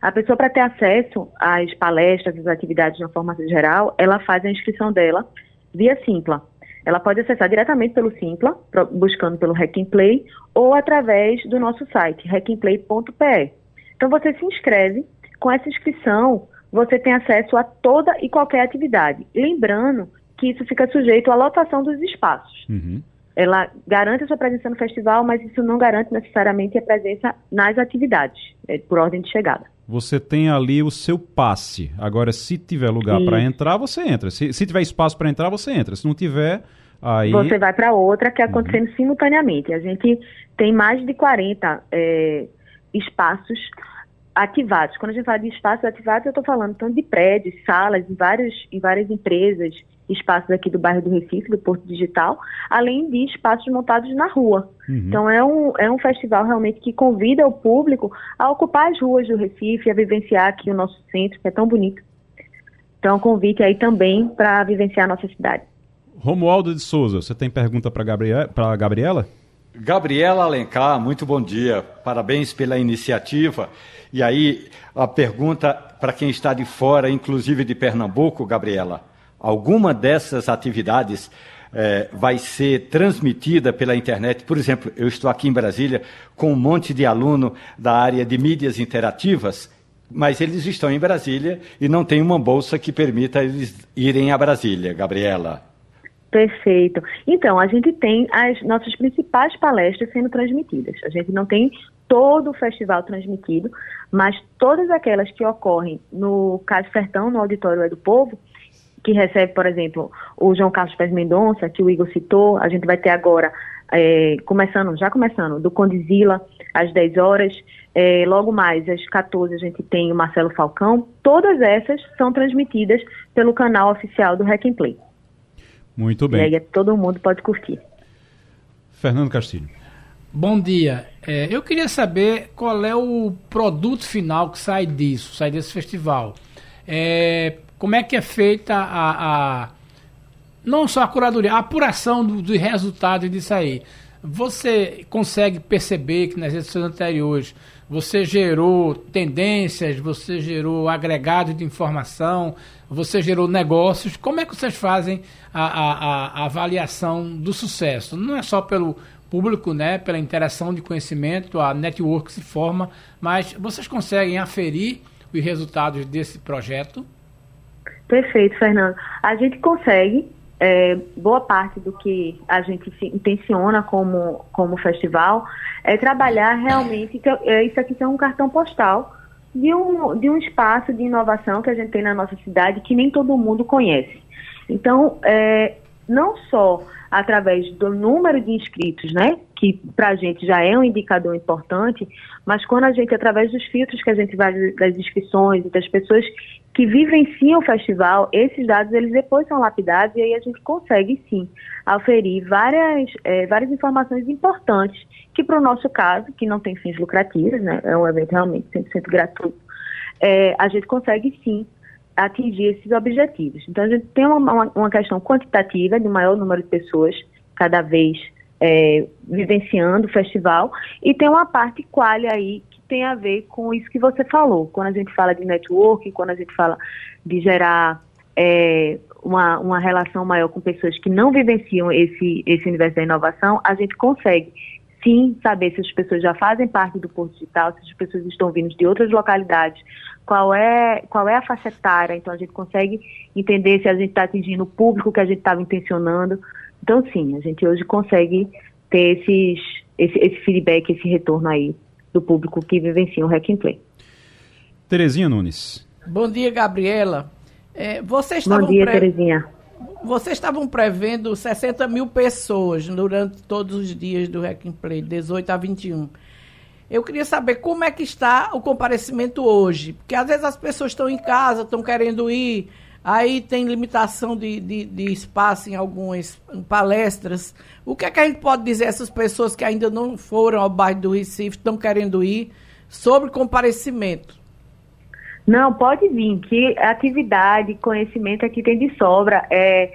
A pessoa, para ter acesso às palestras, às atividades de uma forma geral, ela faz a inscrição dela via Simpla. Ela pode acessar diretamente pelo Simpla, buscando pelo Hack and Play, ou através do nosso site, hackandplay.pe. Então, você se inscreve. Com essa inscrição, você tem acesso a toda e qualquer atividade. Lembrando que isso fica sujeito à lotação dos espaços. Uhum ela garante a sua presença no festival, mas isso não garante necessariamente a presença nas atividades, é, por ordem de chegada. Você tem ali o seu passe. Agora, se tiver lugar para entrar, você entra. Se, se tiver espaço para entrar, você entra. Se não tiver, aí. Você vai para outra que é acontecendo uhum. simultaneamente. A gente tem mais de 40 é, espaços ativados. Quando a gente fala de espaços ativados, eu estou falando tanto de prédios, salas, em várias, em várias empresas, espaços aqui do bairro do Recife, do Porto Digital, além de espaços montados na rua. Uhum. Então é um, é um festival realmente que convida o público a ocupar as ruas do Recife, a vivenciar aqui o nosso centro, que é tão bonito. Então, convite aí também para vivenciar a nossa cidade. Romualdo de Souza, você tem pergunta para Gabriela? Gabriela? Gabriela Alencar, muito bom dia. Parabéns pela iniciativa. E aí, a pergunta para quem está de fora, inclusive de Pernambuco, Gabriela alguma dessas atividades é, vai ser transmitida pela internet. Por exemplo, eu estou aqui em Brasília com um monte de aluno da área de mídias interativas, mas eles estão em Brasília e não tem uma bolsa que permita eles irem a Brasília, Gabriela. Perfeito. Então, a gente tem as nossas principais palestras sendo transmitidas. A gente não tem todo o festival transmitido, mas todas aquelas que ocorrem no Caso Sertão, no Auditório é do Povo, que recebe, por exemplo, o João Carlos Pérez Mendonça, que o Igor citou, a gente vai ter agora, é, começando, já começando, do Condizila, às 10 horas, é, logo mais, às 14 a gente tem o Marcelo Falcão, todas essas são transmitidas pelo canal oficial do Hack and Play. Muito bem. E aí todo mundo pode curtir. Fernando Castilho. Bom dia. É, eu queria saber qual é o produto final que sai disso, sai desse festival. É, como é que é feita a, a não só a curadoria, a apuração dos do resultados disso aí. Você consegue perceber que nas edições anteriores você gerou tendências, você gerou agregado de informação, você gerou negócios. Como é que vocês fazem a, a, a avaliação do sucesso? Não é só pelo público, né, pela interação de conhecimento, a network se forma, mas vocês conseguem aferir os resultados desse projeto? Perfeito, Fernando. A gente consegue, é, boa parte do que a gente intenciona como, como festival é trabalhar realmente, é, isso aqui é um cartão postal de um, de um espaço de inovação que a gente tem na nossa cidade que nem todo mundo conhece. Então, é, não só através do número de inscritos, né, que para a gente já é um indicador importante, mas quando a gente, através dos filtros que a gente vai das inscrições e das pessoas que vivenciam o festival, esses dados eles depois são lapidados e aí a gente consegue sim aferir várias, é, várias informações importantes que para o nosso caso, que não tem fins lucrativos, né, é um evento realmente 100% gratuito, é, a gente consegue sim atingir esses objetivos. Então a gente tem uma, uma questão quantitativa de maior número de pessoas cada vez é, vivenciando o festival e tem uma parte qualia aí tem a ver com isso que você falou. Quando a gente fala de networking, quando a gente fala de gerar é, uma, uma relação maior com pessoas que não vivenciam esse, esse universo da inovação, a gente consegue sim saber se as pessoas já fazem parte do Porto Digital, se as pessoas estão vindo de outras localidades, qual é, qual é a faixa etária, então a gente consegue entender se a gente está atingindo o público que a gente estava intencionando. Então, sim, a gente hoje consegue ter esses, esse, esse feedback, esse retorno aí do público que vivencia o Hack and Play. Terezinha Nunes. Bom dia, Gabriela. É, vocês Bom dia, pre... Terezinha. Vocês estavam prevendo 60 mil pessoas durante todos os dias do Hack and Play, 18 a 21. Eu queria saber como é que está o comparecimento hoje. Porque às vezes as pessoas estão em casa, estão querendo ir, aí tem limitação de, de, de, espaço em algumas palestras. O que é que a gente pode dizer a essas pessoas que ainda não foram ao bairro do Recife, estão querendo ir, sobre comparecimento? Não, pode vir, que atividade, conhecimento aqui tem de sobra. É,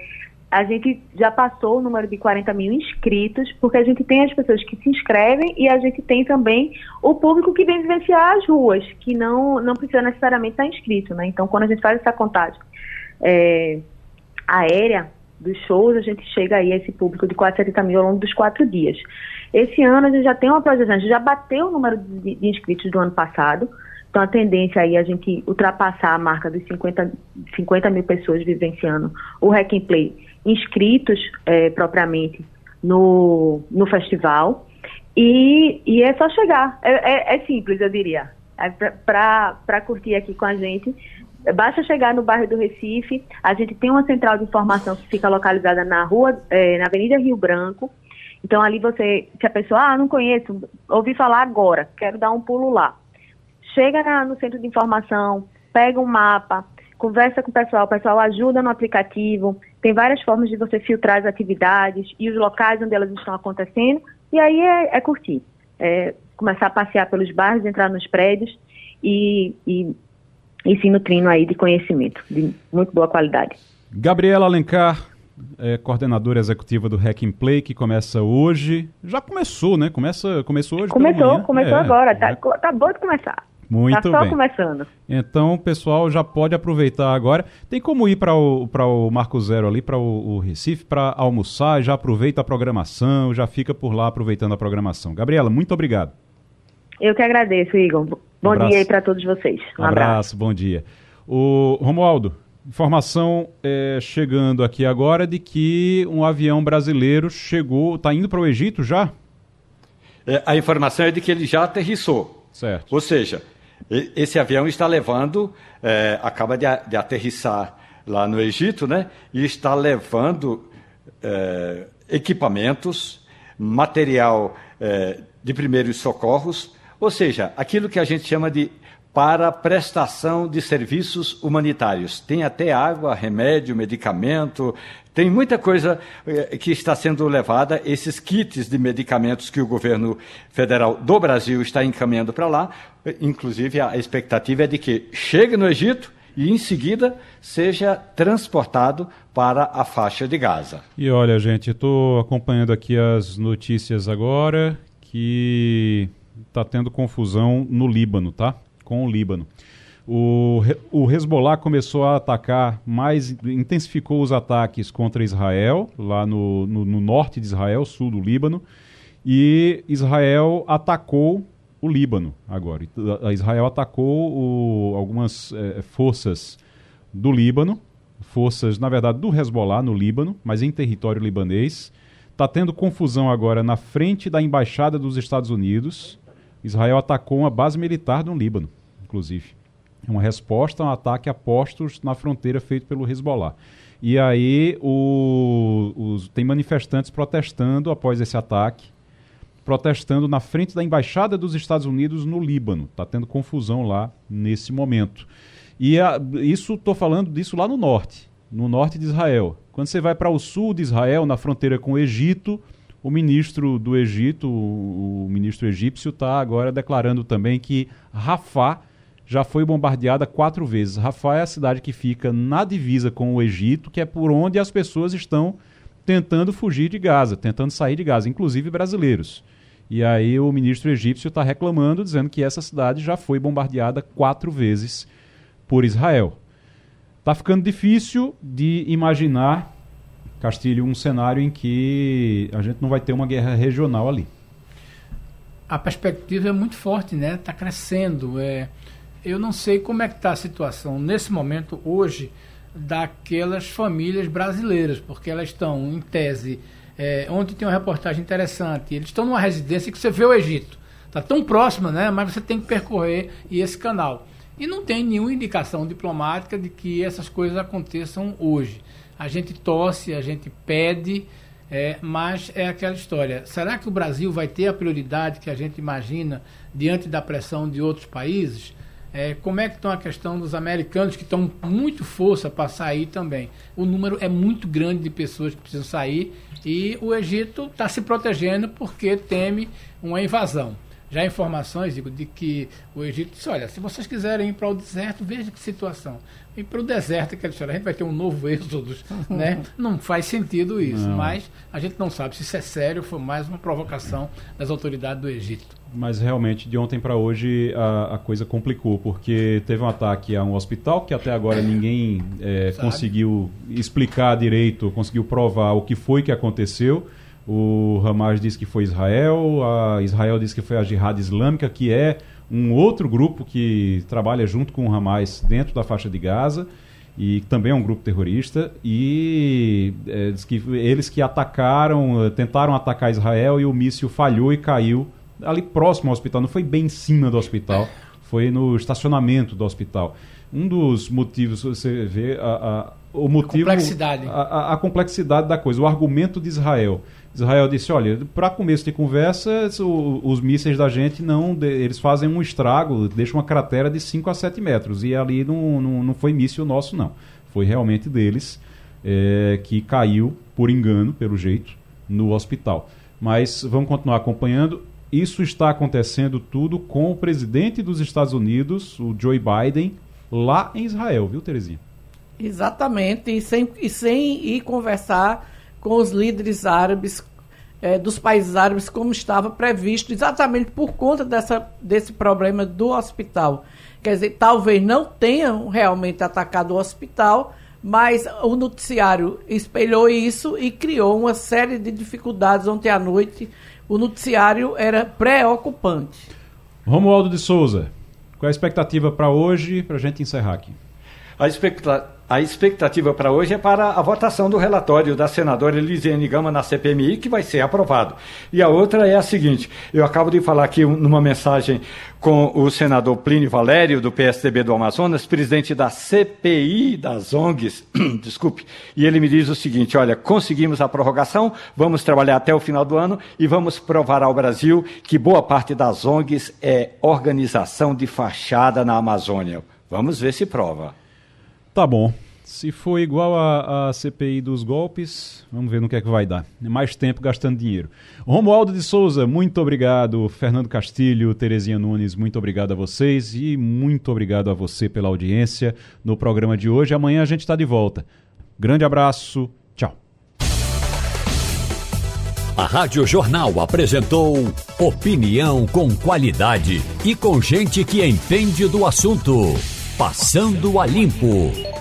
a gente já passou o número de 40 mil inscritos, porque a gente tem as pessoas que se inscrevem e a gente tem também o público que vem vivenciar as ruas, que não, não precisa necessariamente estar inscrito, né? Então, quando a gente faz essa contagem é, aérea dos shows, a gente chega aí a esse público de quase 70 mil ao longo dos quatro dias. Esse ano a gente já tem uma projeção, a gente já bateu o número de, de inscritos do ano passado, então a tendência aí é a gente ultrapassar a marca dos 50, 50 mil pessoas vivenciando o Hack and Play inscritos é, propriamente no, no festival. E, e é só chegar. É, é, é simples, eu diria. É Para curtir aqui com a gente, basta chegar no bairro do Recife. A gente tem uma central de informação que fica localizada na rua, é, na Avenida Rio Branco. Então ali você, se a pessoa, ah, não conheço, ouvi falar agora, quero dar um pulo lá. Chega na, no centro de informação, pega um mapa, conversa com o pessoal, o pessoal ajuda no aplicativo, tem várias formas de você filtrar as atividades e os locais onde elas estão acontecendo, e aí é, é curtir. É começar a passear pelos bairros, entrar nos prédios e, e, e se nutrindo aí de conhecimento de muito boa qualidade. Gabriela Alencar, é, coordenadora executiva do Hack and Play, que começa hoje. Já começou, né? Começa, começou hoje. Começou, começou é, agora. Tá, acabou de começar. Muito tá só bem. começando. Então o pessoal já pode aproveitar agora. Tem como ir para o, o Marco Zero ali, para o, o, Recife, para almoçar, já aproveita a programação, já fica por lá aproveitando a programação. Gabriela, muito obrigado. Eu que agradeço, Igor. Bom um dia aí para todos vocês. Um abraço, abraço, bom dia. O Romualdo, informação é, chegando aqui agora de que um avião brasileiro chegou, está indo para o Egito já? É, a informação é de que ele já aterrissou. Certo. Ou seja, esse avião está levando, é, acaba de, de, aterrissar lá no Egito, né? E está levando é, equipamentos, material é, de primeiros socorros, ou seja, aquilo que a gente chama de para prestação de serviços humanitários. Tem até água, remédio, medicamento, tem muita coisa eh, que está sendo levada, esses kits de medicamentos que o governo federal do Brasil está encaminhando para lá. Inclusive, a expectativa é de que chegue no Egito e, em seguida, seja transportado para a faixa de Gaza. E olha, gente, estou acompanhando aqui as notícias agora que está tendo confusão no Líbano, tá? Com o Líbano. O, o Hezbollah começou a atacar mais, intensificou os ataques contra Israel, lá no, no, no norte de Israel, sul do Líbano, e Israel atacou o Líbano agora. Israel atacou o, algumas é, forças do Líbano, forças, na verdade, do Hezbollah no Líbano, mas em território libanês. Está tendo confusão agora na frente da embaixada dos Estados Unidos. Israel atacou uma base militar no Líbano, inclusive. Uma resposta a um ataque a postos na fronteira feito pelo Hezbollah. E aí o, os, tem manifestantes protestando após esse ataque, protestando na frente da embaixada dos Estados Unidos no Líbano. Está tendo confusão lá nesse momento. E a, isso estou falando disso lá no norte, no norte de Israel. Quando você vai para o sul de Israel, na fronteira com o Egito, o ministro do Egito, o, ministro egípcio, está agora declarando também que Rafah já foi bombardeada quatro vezes. Rafah é a cidade que fica na divisa com o Egito, que é por onde as pessoas estão tentando fugir de Gaza, tentando sair de Gaza, inclusive brasileiros. E aí o ministro egípcio está reclamando, dizendo que essa cidade já foi bombardeada quatro vezes por Israel. Está ficando difícil de imaginar, Castilho, um cenário em que a gente não vai ter uma guerra regional ali. A perspectiva é muito forte, né? Está crescendo. É... Eu não sei como é que está a situação nesse momento, hoje, daquelas famílias brasileiras, porque elas estão, em tese, é, ontem tem uma reportagem interessante. Eles estão numa residência que você vê o Egito. Está tão próxima, né? Mas você tem que percorrer esse canal. E não tem nenhuma indicação diplomática de que essas coisas aconteçam hoje. A gente torce, a gente pede, é, mas é aquela história. Será que o Brasil vai ter a prioridade que a gente imagina diante da pressão de outros países? É, como é que estão a questão dos americanos que estão muito força para sair também? O número é muito grande de pessoas que precisam sair e o Egito está se protegendo porque teme uma invasão já informações digo, de que o Egito disse, olha, se vocês quiserem ir para o deserto, veja que situação. Ir para o deserto, que a gente vai ter um novo êxodo, né? Não faz sentido isso, não. mas a gente não sabe se isso é sério, foi mais uma provocação das autoridades do Egito. Mas realmente, de ontem para hoje, a, a, coisa complicou, porque teve um ataque a um hospital que até agora ninguém é, conseguiu explicar direito, conseguiu provar o que foi que aconteceu. O Hamas diz que foi Israel, a Israel diz que foi a Jihad Islâmica, que é um outro grupo que trabalha junto com o Hamas dentro da faixa de Gaza e também é um grupo terrorista e é, diz que eles que atacaram, tentaram atacar Israel e o míssil falhou e caiu ali próximo ao hospital, não foi bem em cima do hospital, foi no estacionamento do hospital. Um dos motivos, você vê a, a o motivo, complexidade. A, a, a, complexidade da coisa, o argumento de Israel. Israel disse, olha, para começo de conversa, o, os mísseis da gente não, eles fazem um estrago, deixam uma cratera de 5 a 7 metros e ali não, não, não foi míssil nosso não, foi realmente deles é, que caiu por engano, pelo jeito, no hospital. Mas vamos continuar acompanhando. Isso está acontecendo tudo com o presidente dos Estados Unidos, o Joe Biden, lá em Israel, viu, Terezinha? Exatamente, e sem, e sem ir conversar com os líderes árabes, é, dos países árabes, como estava previsto, exatamente por conta dessa, desse problema do hospital. Quer dizer, talvez não tenham realmente atacado o hospital, mas o noticiário espelhou isso e criou uma série de dificuldades ontem à noite. O noticiário era preocupante. Romualdo de Souza, qual é a expectativa para hoje, para a gente encerrar aqui? A expectativa a expectativa para hoje é para a votação do relatório da senadora Elisiane Gama na CPMI, que vai ser aprovado. E a outra é a seguinte: eu acabo de falar aqui numa mensagem com o senador Plínio Valério, do PSDB do Amazonas, presidente da CPI das ONGs, desculpe, e ele me diz o seguinte: olha, conseguimos a prorrogação, vamos trabalhar até o final do ano e vamos provar ao Brasil que boa parte das ONGs é organização de fachada na Amazônia. Vamos ver se prova. Tá bom. Se for igual a, a, CPI dos golpes, vamos ver no que é que vai dar. É mais tempo gastando dinheiro. Romualdo de Souza, muito obrigado. Fernando Castilho, Terezinha Nunes, muito obrigado a vocês e muito obrigado a você pela audiência no programa de hoje. Amanhã a gente está de volta. Grande abraço, tchau. A Rádio Jornal apresentou opinião com qualidade e com gente que entende do assunto. Passando a Limpo.